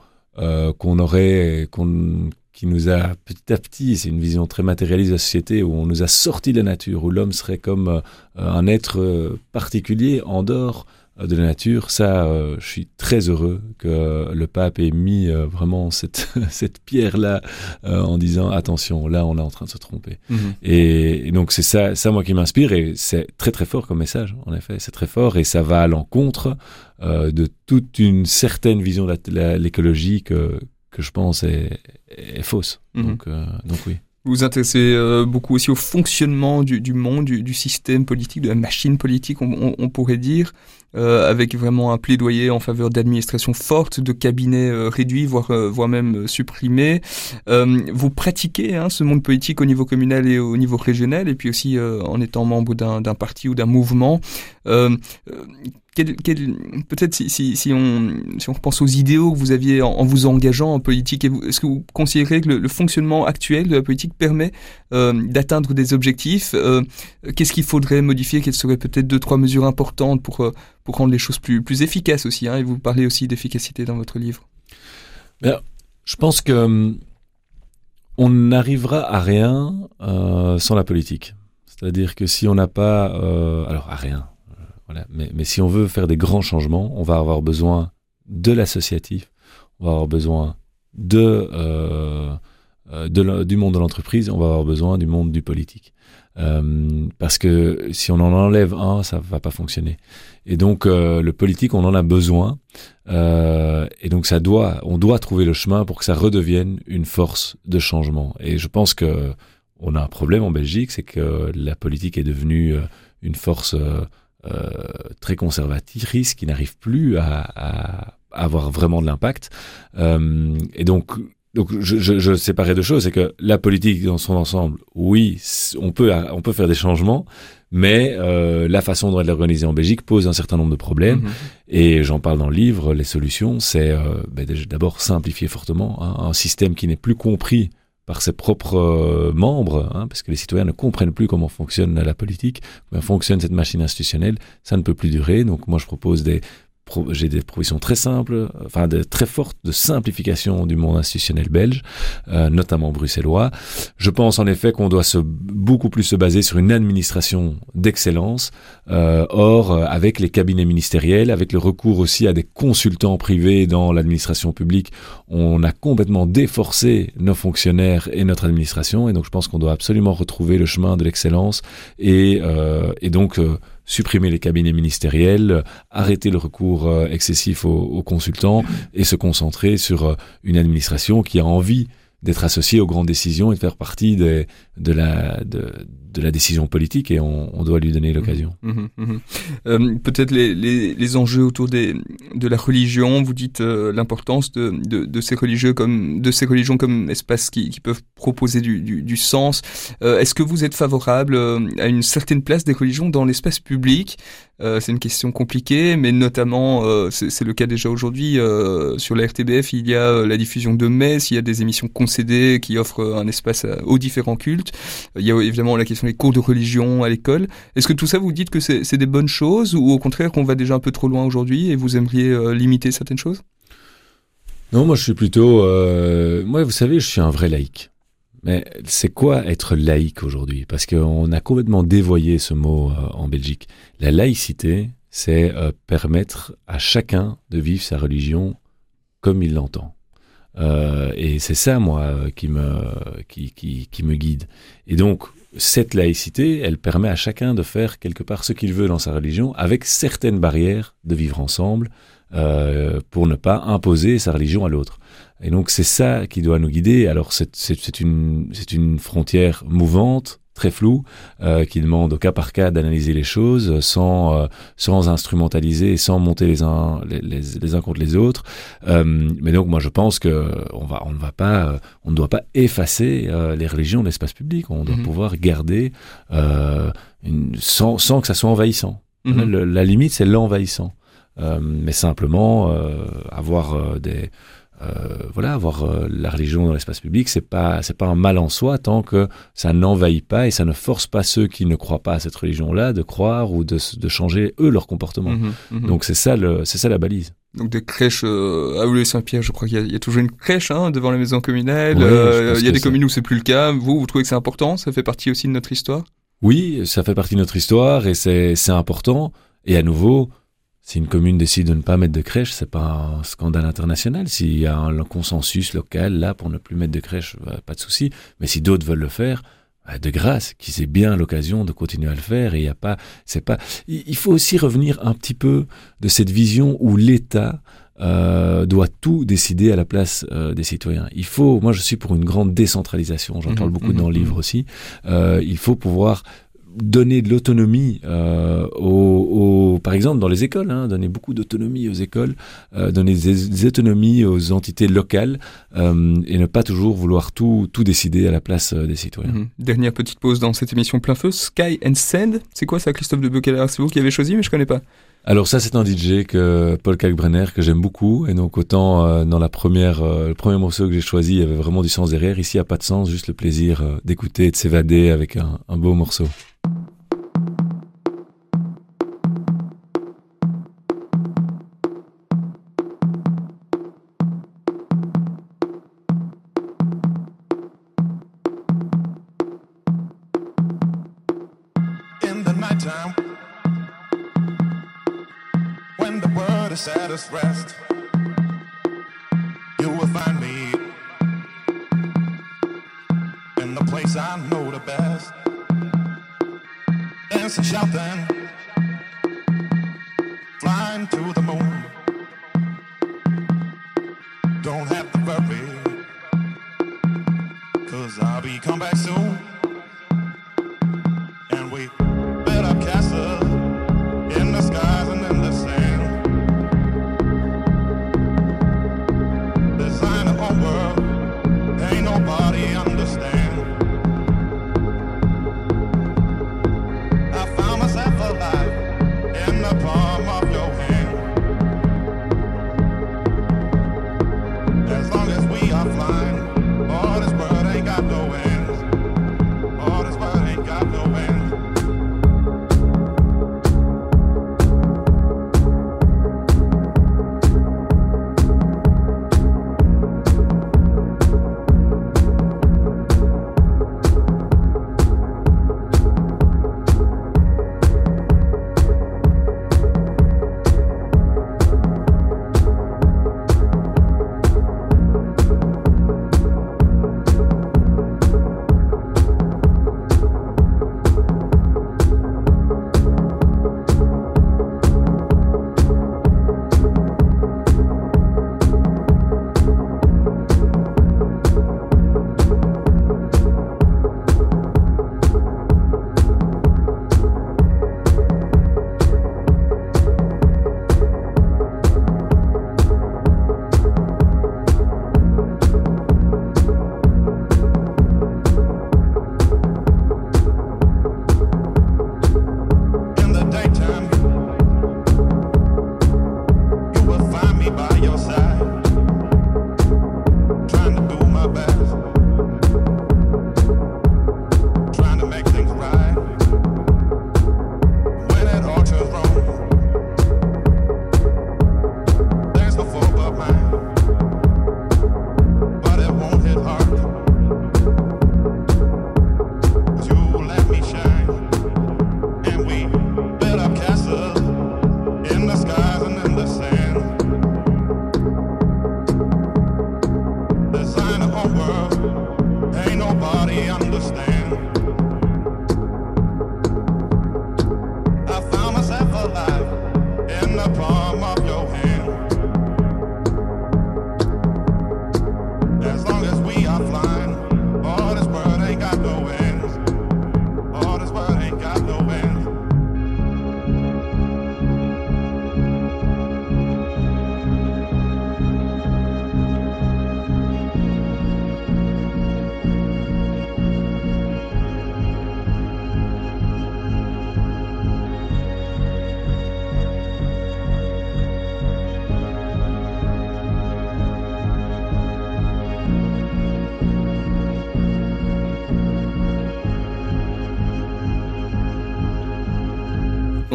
qu'on aurait, qu'on, qui nous a petit à petit, c'est une vision très matérialiste de la société où on nous a sorti de la nature, où l'homme serait comme un être particulier en dehors de la nature. Ça, euh, je suis très heureux que le pape ait mis euh, vraiment cette, cette pierre-là en disant attention, là on est en train de se tromper. Mhm. Et, donc c'est ça, ça moi qui m'inspire et c'est très très fort comme message. En effet, c'est très fort et ça va à l'encontre de toute une certaine vision de l'écologie que, que je pense est, est fausse. Mhm. Donc, donc oui. Vous intéressez euh, beaucoup aussi au fonctionnement du, monde, du, système politique, de la machine politique, on, pourrait dire, euh, avec vraiment un plaidoyer en faveur d'administration forte, de cabinets euh, réduits, voire, voire même supprimés. vous pratiquez hein, ce monde politique au niveau communal et au niveau régional, et puis aussi en étant membre d'un parti ou d'un mouvement peut-être si, on, si repense aux idéaux que vous aviez en, vous engageant en politique, est-ce que vous considérez que le, fonctionnement actuel de la politique permet euh, d'atteindre des objectifs euh, Qu'est-ce qu'il faudrait modifier Quelles seraient peut-être deux, trois mesures importantes pour, euh, rendre les choses plus, efficaces aussi hein, Et vous parlez aussi d'efficacité dans votre livre. Bien, je pense que hum, on n'arrivera à rien sans la politique. C'est-à-dire que si on n'a pas... Alors, à rien voilà. Mais, mais, si on veut faire des grands changements, on va avoir besoin de l'associatif, on va avoir besoin de, euh, euh du monde de l'entreprise, on va avoir besoin du monde du politique. Euh, parce que si on en enlève un, ça va pas fonctionner. Et donc euh, le politique, on en a besoin. Euh, et donc ça doit, on doit trouver le chemin pour que ça redevienne une force de changement. Et je pense que on a un problème en Belgique, c'est que la politique est devenue euh, une force euh, très conservatrice qui n'arrive plus à, à, avoir vraiment de l'impact. Euh, et donc, donc je, je, je séparais deux choses, c'est que la politique dans son ensemble, oui, on peut on peut faire des changements, mais euh, la façon dont elle est organisée en Belgique pose un certain nombre de problèmes. Mmh. Et j'en parle dans le livre. Les solutions, c'est euh, ben d'abord simplifier fortement hein, un système qui n'est plus compris par ses propres euh, membres, hein, parce que les citoyens ne comprennent plus comment fonctionne la politique, comment fonctionne cette machine institutionnelle, ça ne peut plus durer. Donc moi je propose des j'ai des propositions très simples, enfin de, très fortes de simplification du monde institutionnel belge, euh, notamment bruxellois. Je pense en effet qu'on doit se, beaucoup plus se baser sur une administration d'excellence. Euh, or, avec les cabinets ministériels, avec le recours aussi à des consultants privés dans l'administration publique, on a complètement déforcé nos fonctionnaires et notre administration. Et donc, je pense qu'on doit absolument retrouver le chemin de l'excellence et, euh, et donc euh, supprimer les cabinets ministériels, arrêter le recours euh, excessif aux, consultants et se concentrer sur euh, une administration qui a envie d'être associée aux grandes décisions et de faire partie des, de la de, de la décision politique et on, on doit lui donner l'occasion. Mmh, mmh, mmh. Euh, Peut-être les, les, les, enjeux autour des, de la religion. Vous dites euh, l'importance de, de, de, ces religieux comme de ces religions comme espaces qui, qui peuvent proposer du, du, du sens. Euh, Est-ce que vous êtes favorable à une certaine place des religions dans l'espace public? C'est une question compliquée, mais notamment c'est le cas déjà aujourd'hui sur la RTBF. Il y a la diffusion de messes, il y a des émissions concédées qui offrent un espace aux différents cultes. Il y a évidemment la question des cours de religion à l'école. Est-ce que tout ça, vous dites que c'est des bonnes choses ou au contraire qu'on va déjà un peu trop loin aujourd'hui et vous aimeriez euh, limiter certaines choses? Non, moi je suis plutôt... Euh... Moi, vous savez, je suis un vrai laïc. Mais c'est quoi être laïque aujourd'hui? Parce qu'on a complètement dévoyé ce mot euh, en Belgique. La laïcité, c'est euh, permettre à chacun de vivre sa religion comme il l'entend. Euh, et c'est ça, moi, qui me, qui, qui, qui me guide. Et donc, cette laïcité, elle permet à chacun de faire quelque part ce qu'il veut dans sa religion, avec certaines barrières de vivre ensemble, euh, pour ne pas imposer sa religion à l'autre. Et donc c'est ça qui doit nous guider. Alors c'est une, une frontière mouvante, très floue, euh, qui demande au cas par cas d'analyser les choses sans, euh, sans instrumentaliser et sans monter les uns, les, les, uns contre les autres. Euh, mais donc moi je pense que on, va, on ne va pas, on ne doit pas effacer les religions de l'espace public. On doit mhm. pouvoir garder une, sans, sans que ça soit envahissant. Mhm. la limite c'est l'envahissant. mais simplement avoir des euh, voilà, avoir euh, la religion dans l'espace public, c'est pas c'est pas un mal en soi tant que ça n'envahit pas et ça ne force pas ceux qui ne croient pas à cette religion-là de croire ou de, de changer eux leur comportement. Mhm, mhm. Donc c'est ça le c'est ça la balise. Donc des crèches euh, à Oulé Saint-Pierre, je crois qu'il y, a toujours une crèche hein, devant la maison communale. il y a des communes où c'est plus le cas. Vous, vous trouvez que c'est important? Ça fait partie aussi de notre histoire? Oui, ça fait partie de notre histoire et c'est c'est important. Et à nouveau, si une commune décide de ne pas mettre de crèche, c'est pas un scandale international. S'il y a un consensus local là pour ne plus mettre de crèche, bah, pas de souci. Mais si d'autres veulent le faire, bah, de grâce, qu'ils aient bien l'occasion de continuer à le faire. Et il y a pas, c'est pas. Il faut aussi revenir un petit peu de cette vision où l'État euh, doit tout décider à la place euh, des citoyens. Il faut, moi je suis pour une grande décentralisation, j'en parle mmh, beaucoup mmh, dans le mmh. livre aussi. Euh, il faut pouvoir donner de l'autonomie euh, aux, par exemple dans les écoles, hein, donner beaucoup d'autonomie aux écoles, euh, donner des, autonomies aux entités locales euh, et ne pas toujours vouloir tout, tout décider à la place euh, des citoyens. Mhm. Dernière petite pause dans cette émission plein feu, Sky and Sand, c'est quoi ça Christophe de Beukeler C'est vous qui avez choisi mais je connais pas. Alors ça c'est un DJ que Paul Kalkbrenner que j'aime beaucoup et donc autant euh, dans la première euh, le premier morceau que j'ai choisi il y avait vraiment du sens derrière ici il n'y a pas de sens juste le plaisir d'écouter et de s'évader avec un, un beau morceau. Wasabi. Come back soon.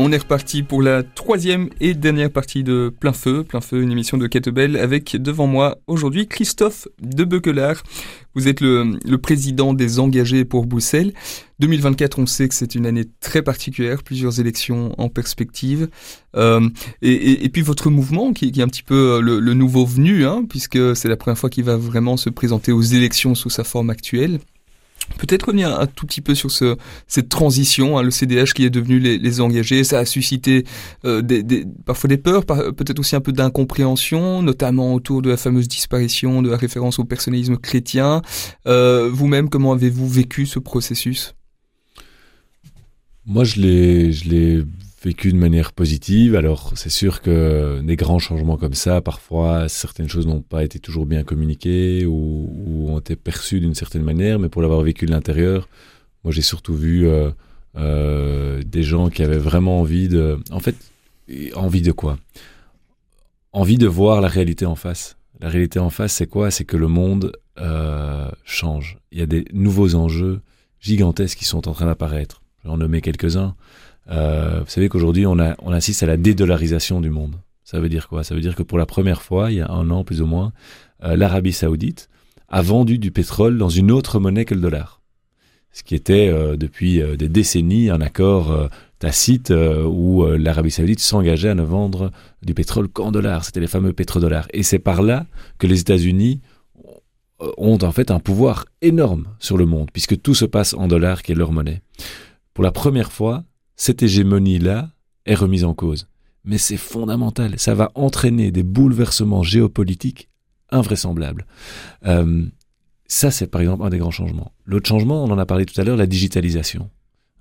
On est reparti pour la troisième et dernière partie de Plein Feu. Plein Feu, une émission de Kettlebell avec devant moi aujourd'hui Christophe de Beukelard. Vous êtes le, président des engagés pour Bruxelles. 2024, on sait que c'est une année très particulière, plusieurs élections en perspective. Euh, et, puis votre mouvement, qui, est un petit peu le, nouveau venu, hein, puisque c'est la première fois qu'il va vraiment se présenter aux élections sous sa forme actuelle. Peut-être revenir un tout petit peu sur ce, cette transition, hein, le CDH qui est devenu les, engagés, ça a suscité euh, parfois des peurs, peut-être aussi un peu d'incompréhension, notamment autour de la fameuse disparition de la référence au personnalisme chrétien. Euh, Vous-même, comment avez-vous vécu ce processus? Moi, je l'ai vécu de manière positive. Alors, c'est sûr que des grands changements comme ça, parfois, certaines choses n'ont pas été toujours bien communiquées ou, ont été perçues d'une certaine manière, mais pour l'avoir vécu de l'intérieur, moi, j'ai surtout vu euh, euh, des gens qui avaient vraiment envie de... En fait, envie de quoi? Envie de voir la réalité en face. La réalité en face, c'est quoi? C'est que le monde euh, change. Il y a des nouveaux enjeux gigantesques qui sont en train d'apparaître. J'en nommer quelques-uns. Euh, vous savez qu'aujourd'hui, on, on assiste à la dédollarisation du monde. Ça veut dire quoi? Ça veut dire que pour la première fois, il y a un an plus ou moins, euh, l'Arabie saoudite a vendu du pétrole dans une autre monnaie que le dollar. Ce qui était euh, depuis des décennies un accord tacite où l'Arabie saoudite s'engageait à ne vendre du pétrole qu'en dollars. C'était les fameux pétrodollars. Et c'est par là que les États-Unis ont en fait un pouvoir énorme sur le monde, puisque tout se passe en dollars, qui est leur monnaie. Pour la première fois, cette hégémonie-là est remise en cause. Mais c'est fondamental, ça va entraîner des bouleversements géopolitiques invraisemblables. Euh, ça, c'est par exemple un des grands changements. L'autre changement, on en a parlé tout à l'heure, la digitalisation.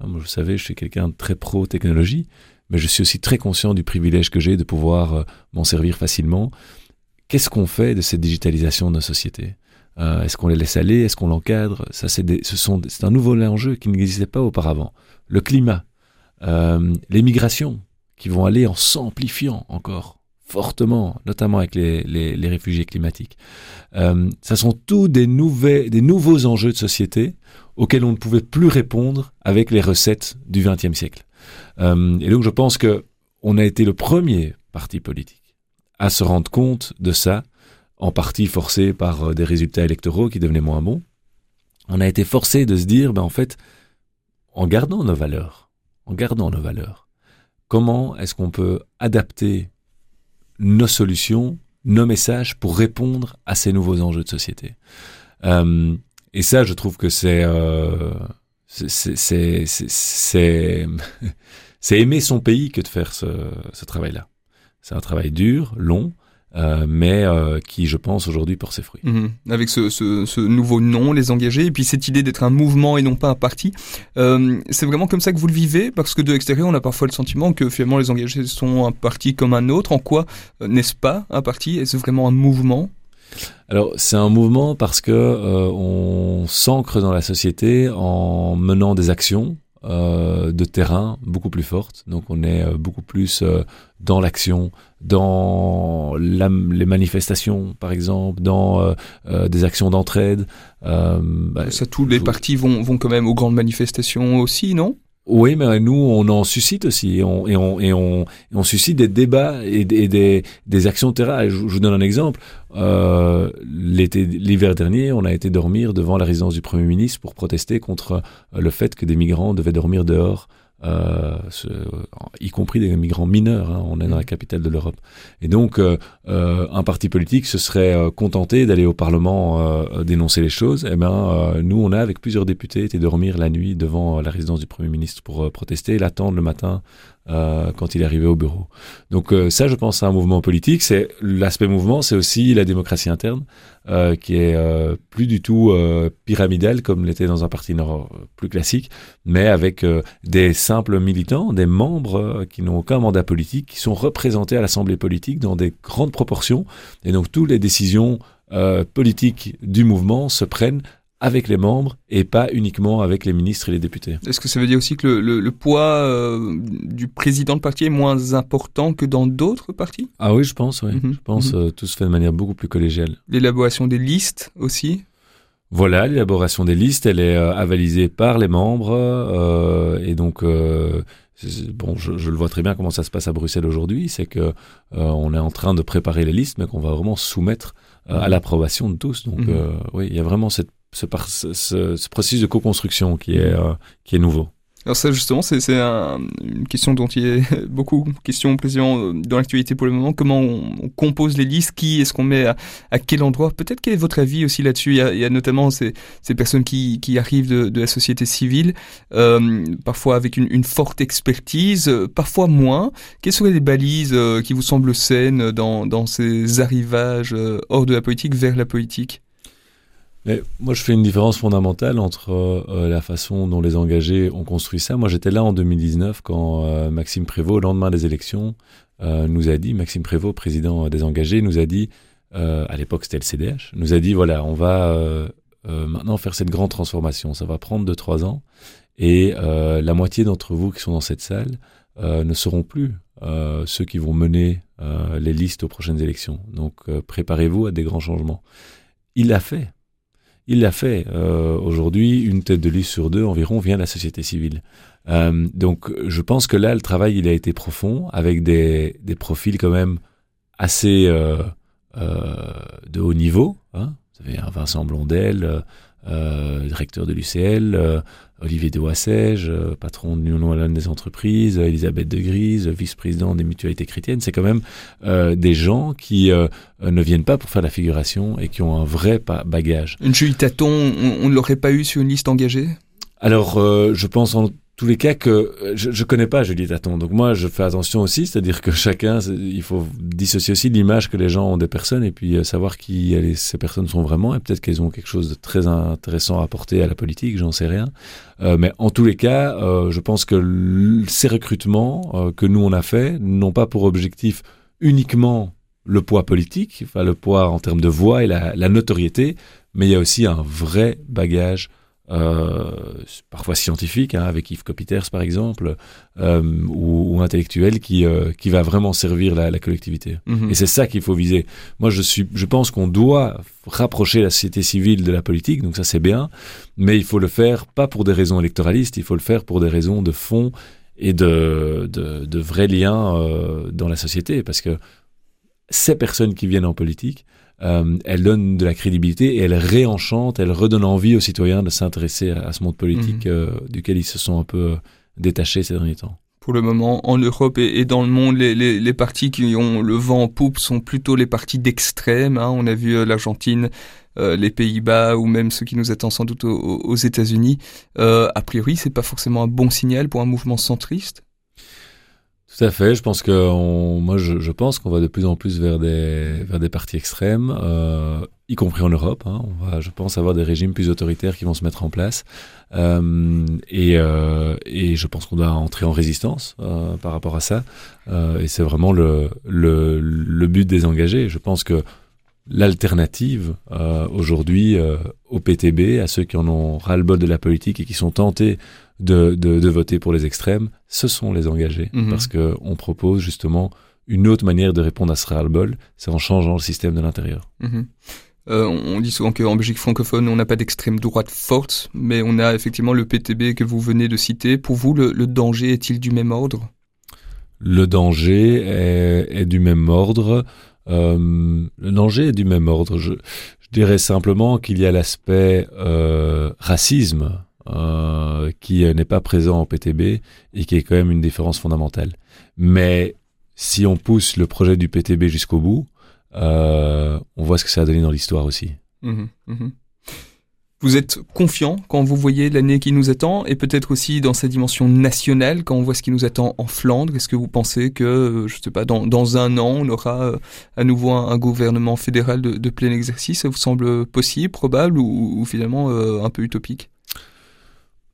Hein, vous savez, je suis quelqu'un de très pro-technologie, mais je suis aussi très conscient du privilège que j'ai de pouvoir euh, m'en servir facilement. Qu'est-ce qu'on fait de cette digitalisation de nos sociétés? Euh, Est-ce qu'on les laisse aller? Est-ce qu'on l'encadre? Ça, c'est un nouveau enjeu qui n'existait pas auparavant. Le climat, euh, les migrations qui vont aller en s'amplifiant encore fortement, notamment avec les, les, réfugiés climatiques. Euh, ça sont tous des, des nouveaux enjeux de société auxquels on ne pouvait plus répondre avec les recettes du XXe siècle. Euh, et donc je pense que on a été le premier parti politique à se rendre compte de ça, en partie forcé par des résultats électoraux qui devenaient moins bons. On a été forcé de se dire, ben en fait, en gardant nos valeurs, en gardant nos valeurs. Comment est-ce qu'on peut adapter nos solutions, nos messages pour répondre à ces nouveaux enjeux de société? Euh, Et ça, je trouve que c'est euh, c'est aimer son pays que de faire ce, ce travail-là. C'est un travail dur, long, euh, mais euh, qui, je pense, aujourd'hui porte ses fruits. Mhm. Avec ce, ce, ce, nouveau nom, les engagés, et puis cette idée d'être un mouvement et non pas un parti, euh, c'est vraiment comme ça que vous le vivez, parce que de l'extérieur, on a parfois le sentiment que finalement les engagés sont un parti comme un autre. En quoi n'est-ce pas un parti? Est-ce vraiment un mouvement? Alors c'est un mouvement parce que on s'ancre dans la société en menant des actions euh, de terrain beaucoup plus forte. Donc on est beaucoup plus euh, dans l'action, dans les manifestations par exemple, dans des actions d'entraide. Bah, ça, tous les partis vont, vont quand même aux grandes manifestations aussi, non? Oui, mais nous, on en suscite aussi, et on, et on, et on, on suscite des débats et, des, des, actions de terrain. Je, vous donne un exemple. Euh, l'hiver dernier, on a été dormir devant la résidence du Premier ministre pour protester contre le fait que des migrants devaient dormir dehors euh, y compris des migrants mineurs. Hein, on est dans la capitale de l'Europe. Et donc, euh, euh, un parti politique se serait euh, contenté d'aller au Parlement euh, dénoncer les choses. Eh ben, nous, on a, avec plusieurs députés, été dormir la nuit devant la résidence du Premier ministre pour protester l'attendre le matin euh, quand il est arrivé au bureau. Donc euh, ça, je pense, à un mouvement politique. C'est l'aspect mouvement, c'est aussi la démocratie interne, euh, qui est plus du tout pyramidale comme l'était dans un parti nord plus classique, mais avec des simples militants, des membres qui n'ont aucun mandat politique, qui sont représentés à l'Assemblée politique dans des grandes proportions, et donc toutes les décisions politiques du mouvement se prennent avec les membres et pas uniquement avec les ministres et les députés. Est-ce que ça veut dire aussi que le, le, poids euh, du président de parti est moins important que dans d'autres partis? Ah oui, je pense, oui. Mhm. Je pense que mhm. euh, tout se fait de manière beaucoup plus collégiale. L'élaboration des listes aussi? Voilà, l'élaboration des listes, elle est euh, avalisée par les membres et donc bon, je, je, le vois très bien comment ça se passe à Bruxelles aujourd'hui, c'est que euh, on est en train de préparer les listes, mais qu'on va vraiment soumettre à l'approbation de tous. Donc Mhm. oui, il y a vraiment cette, ce, processus de co-construction qui est euh, qui est nouveau. Alors ça justement, c'est un- une question dont il y a beaucoup de questions président euh, dans l'actualité pour le moment. Comment on, compose les listes? Qui est-ce qu'on met à, quel endroit? Peut-être quel est votre avis aussi là-dessus? Il, y a- notamment ces, personnes qui, arrivent de, la société civile, euh, parfois avec une, forte expertise, parfois moins. Quelles seraient les balises qui vous semblent saines dans, ces arrivages hors de la politique vers la politique? Moi, je fais une différence fondamentale entre euh, la façon dont les engagés ont construit ça. Moi, j'étais là en 2019 quand euh, Maxime Prévost, au lendemain des élections, euh, nous a dit, Maxime Prévost, président des engagés, nous a dit, euh, à l'époque c'était le CDH, nous a dit, voilà, on va euh, euh, maintenant faire cette grande transformation. Ça va prendre 2-3 ans. Et euh, la moitié d'entre vous qui sont dans cette salle euh, ne seront plus euh, ceux qui vont mener euh, les listes aux prochaines élections. Donc euh, préparez-vous à des grands changements. Il l'a fait. Il l'a fait. Euh, Aujourd'hui, une tête de liste sur deux environ vient de la société civile. Euh, donc, je pense que là, le travail, il a été profond, avec des, profils quand même assez euh, de haut niveau. Hein. Vous avez Vincent Blondel, directeur de l'UCL, Olivier de Wassège, euh, patron de l'Union wallonne des entreprises, euh, Elisabeth de Grise, vice-présidente des mutualités chrétiennes. C'est quand même euh, des gens qui euh, euh, ne viennent pas pour faire la figuration et qui ont un vrai bagage. Une Julie Taton, on, on ne l'aurait pas eu sur une liste engagée? Alors, euh, je pense en tous les cas que euh, je, je connais pas Julie Taton, donc moi je fais attention aussi, c'est-à-dire que chacun, il faut dissocier aussi l'image que les gens ont des personnes et puis euh, savoir qui elles- ces personnes sont vraiment et peut-être qu'elles ont quelque chose de très intéressant à apporter à la politique, j'en sais rien. Euh, mais en tous les cas, euh, je pense que ces recrutements euh, que nous on a fait n'ont pas pour objectif uniquement le poids politique, enfin le poids en termes de voix et la, la notoriété, mais il y a aussi un vrai bagage parfois scientifique, hein, avec Yves Copiters par exemple, euh, ou, ou intellectuel qui, euh, qui va vraiment servir la, la collectivité. Mhm. Et c'est ça qu'il faut viser. Moi, je, suis, je pense qu'on doit rapprocher la société civile de la politique, donc ça c'est bien, mais il faut le faire pas pour des raisons électoralistes, il faut le faire pour des raisons de fond et de, de, de vrais liens euh, dans la société, parce que ces personnes qui viennent en politique, euh, elles donnent de la crédibilité et elles réenchantent, elles redonnent envie aux citoyens de s'intéresser à, à ce monde politique Mhm. euh, duquel ils se sont un peu euh, détachés ces derniers temps. Pour le moment, en Europe et, et dans le monde, les, les, les partis qui ont le vent en poupe sont plutôt les partis d'extrême. Hein. On a vu euh, l'Argentine, euh, les Pays-Bas ou même ceux qui nous attendent sans doute aux, aux États-Unis. Euh, a priori, c'est pas forcément un bon signal pour un mouvement centriste. Tout à fait. Je pense que on, moi, je, je pense qu'on va de plus en plus vers des vers des partis extrêmes, euh, y compris en Europe. Hein. On va, je pense, avoir des régimes plus autoritaires qui vont se mettre en place, euh, et euh, et je pense qu'on doit entrer en résistance euh, par rapport à ça. Euh, et c'est vraiment le le le but des engagés. Je pense que l'alternative euh, aujourd'hui au PTB, à ceux qui en ont ras-le-bol de la politique et qui sont tentés de, de, de voter pour les extrêmes, ce sont les engagés. Mhm. Parce que on propose justement une autre manière de répondre à ce ras-le-bol, c'est en changeant le système de l'intérieur. Mhm. Euh, on on dit souvent qu'en Belgique francophone, on n'a pas d'extrême droite forte, mais on a effectivement le PTB que vous venez de citer. Pour vous, le, le danger est-il du même ordre? Le danger est, est du même ordre. Euh, le danger est du même ordre. Je, je dirais simplement qu'il y a l'aspect euh, racisme euh, qui n'est pas présent au PTB et qui est quand même une différence fondamentale. Mais si on pousse le projet du PTB jusqu'au bout, euh, on voit ce que ça a donné dans l'histoire aussi. Mhm, mhm. Vous êtes confiant quand vous voyez l'année qui nous attend et peut-être aussi dans sa dimension nationale quand on voit ce qui nous attend en Flandre? Est-ce que vous pensez que, euh, je sais pas, dans, un an, on aura euh, à nouveau un, gouvernement fédéral de, plein exercice? Ça vous semble possible, probable ou, finalement euh, un peu utopique?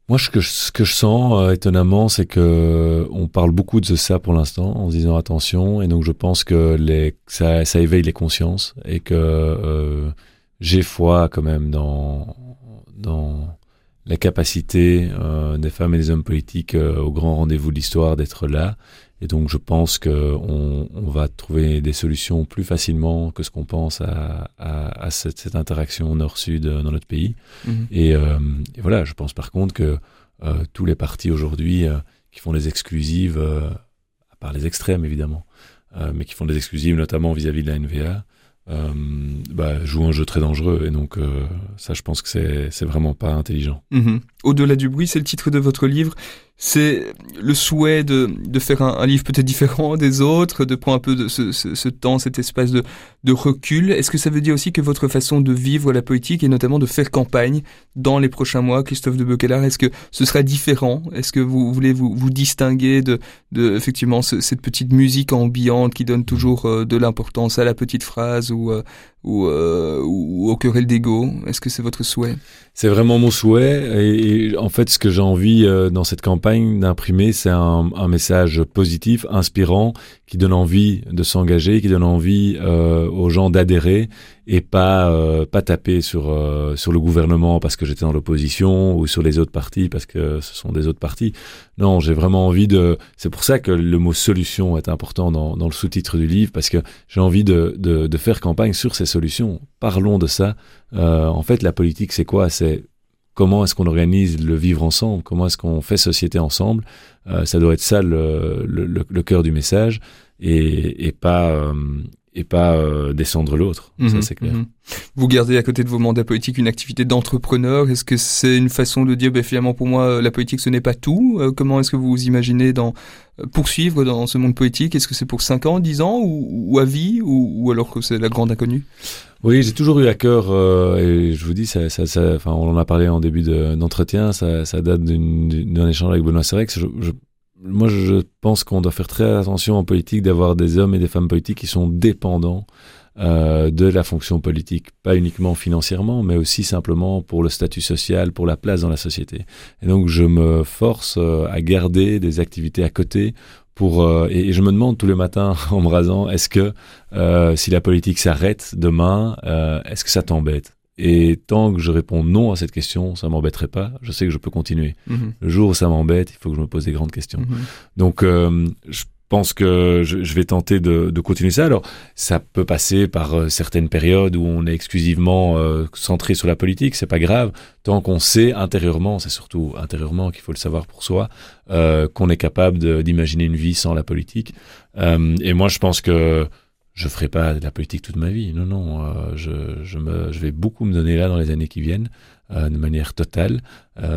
Moi, ce que je, ce que je sens euh, étonnamment, c'est que on parle beaucoup de ça pour l'instant, en se disant attention, et donc je pense que les, ça, ça éveille les consciences et que euh, j'ai foi quand même dans dans la capacité des femmes et des hommes politiques au grand rendez-vous de l'histoire d'être là. Et donc je pense qu'on on va trouver des solutions plus facilement que ce qu'on pense à, à, à cette, cette, interaction nord-sud dans notre pays. Mhm. Et, et, voilà, je pense par contre que tous les partis aujourd'hui qui font des exclusives, à part les extrêmes évidemment, mais qui font des exclusives notamment vis-à-vis -vis de la NVA, euh, bah, joue un jeu très dangereux et donc euh, ça je pense que c'est c'est vraiment pas intelligent. Mhm. Au-delà du bruit, c'est le titre de votre livre c'est le souhait de, de faire un, un livre peut-être différent des autres, de prendre un peu de ce, ce, ce temps, cet espace de, de recul. Est-ce que ça veut dire aussi que votre façon de vivre la politique et notamment de faire campagne dans les prochains mois, Christophe de Beuquelard, est-ce que ce sera différent? Est-ce que vous voulez vous, vous distinguer de, de effectivement cette petite musique ambiante qui donne toujours euh, de l'importance à la petite phrase ou, euh, ou, euh, ou au querelle d'ego Est-ce que c'est votre souhait? C'est vraiment mon souhait et, et, en fait ce que j'ai envie euh, dans cette campagne d'imprimer, c'est un, un, message positif, inspirant, qui donne envie de s'engager, qui donne envie euh, aux gens d'adhérer et pas euh, pas taper sur euh, sur le gouvernement parce que j'étais dans l'opposition ou sur les autres partis parce que ce sont des autres partis. Non, j'ai vraiment envie de. C'est pour ça que le mot solution est important dans, dans le sous-titre du livre parce que j'ai envie de, de, de faire campagne sur ces solutions. Parlons de ça. Euh, en fait, la politique, c'est quoi? C'est comment est-ce qu'on organise le vivre ensemble, comment est-ce qu'on fait société ensemble? Euh, ça doit être ça le, le, cœur du message et, et pas euh, et pas euh, descendre l'autre. ça mhm, c'est clair. Mhm. Vous gardez à côté de vos mandats politiques une activité d'entrepreneur. Est-ce que c'est une façon de dire, ben, finalement pour moi la politique ce n'est pas tout. Euh, comment est-ce que vous vous imaginez dans euh, poursuivre dans ce monde politique? Est-ce que c'est pour 5 ans, 10 ans ou, ou à vie ou, ou alors que c'est la grande inconnue? Oui, j'ai toujours eu à cœur, euh, et je vous dis, ça, ça, ça, enfin, on en a parlé en début d'entretien, ça, ça date d'un échange avec Benoît Serex. Je, je, moi, je pense qu'on doit faire très attention en politique d'avoir des hommes et des femmes politiques qui sont dépendants euh, de la fonction politique, pas uniquement financièrement, mais aussi simplement pour le statut social, pour la place dans la société. Et donc, je me force euh, à garder des activités à côté pour euh, et, je me demande tous les matins en me rasant est-ce que si la politique s'arrête demain est-ce que ça t'embête? Et tant que je réponds non à cette question ça m'embêterait pas je sais que je peux continuer mm -hmm. le jour où ça m'embête il faut que je me pose des grandes questions mm -hmm. donc euh, je pense que je, je vais tenter de, de, continuer ça. Alors, ça peut passer par euh, certaines périodes où on est exclusivement euh, centré sur la politique, c'est pas grave, tant qu'on sait intérieurement, c'est surtout intérieurement qu'il faut le savoir pour soi, qu'on est capable d'imaginer une vie sans la politique. Et moi, je pense que je ferai pas de la politique toute ma vie. Non, non, euh, je, je, me, je vais beaucoup me donner là dans les années qui viennent, euh, de manière totale,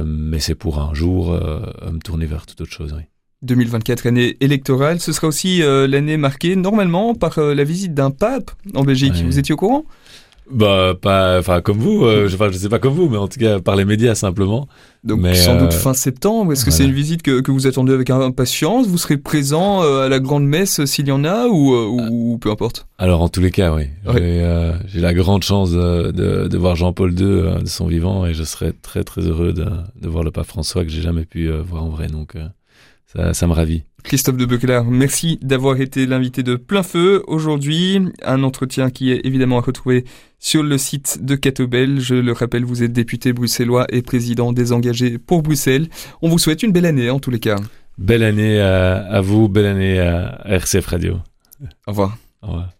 mais c'est pour un jour me tourner vers toute autre chose. Oui. 2024, année électorale, ce sera aussi euh, l'année marquée normalement par euh, la visite d'un pape en Belgique. Vous étiez au courant? Bah pas, enfin comme vous, euh, je, enfin, je sais pas comme vous, mais en tout cas par les médias simplement. Donc mais, sans doute fin septembre. Est-ce que voilà. c'est une visite que, que, vous attendez avec impatience? Vous serez présent à la grande messe s'il y en a ou, ou, ou, peu importe? Alors en tous les cas, oui. Ouais. J'ai la grande chance de, de, de voir Jean-Paul II de son vivant et je serais très très heureux de, de voir le pape François que j'ai jamais pu voir en vrai. Donc ça, ça me ravit. Christophe de Beucler, merci d'avoir été l'invité de plein feu aujourd'hui. Un entretien qui est évidemment à retrouver sur le site de Catobel. Je le rappelle, vous êtes député bruxellois et président des engagés pour Bruxelles. On vous souhaite une belle année en tous les cas. Belle année à, à vous, belle année à RCF Radio. Au revoir. Au revoir.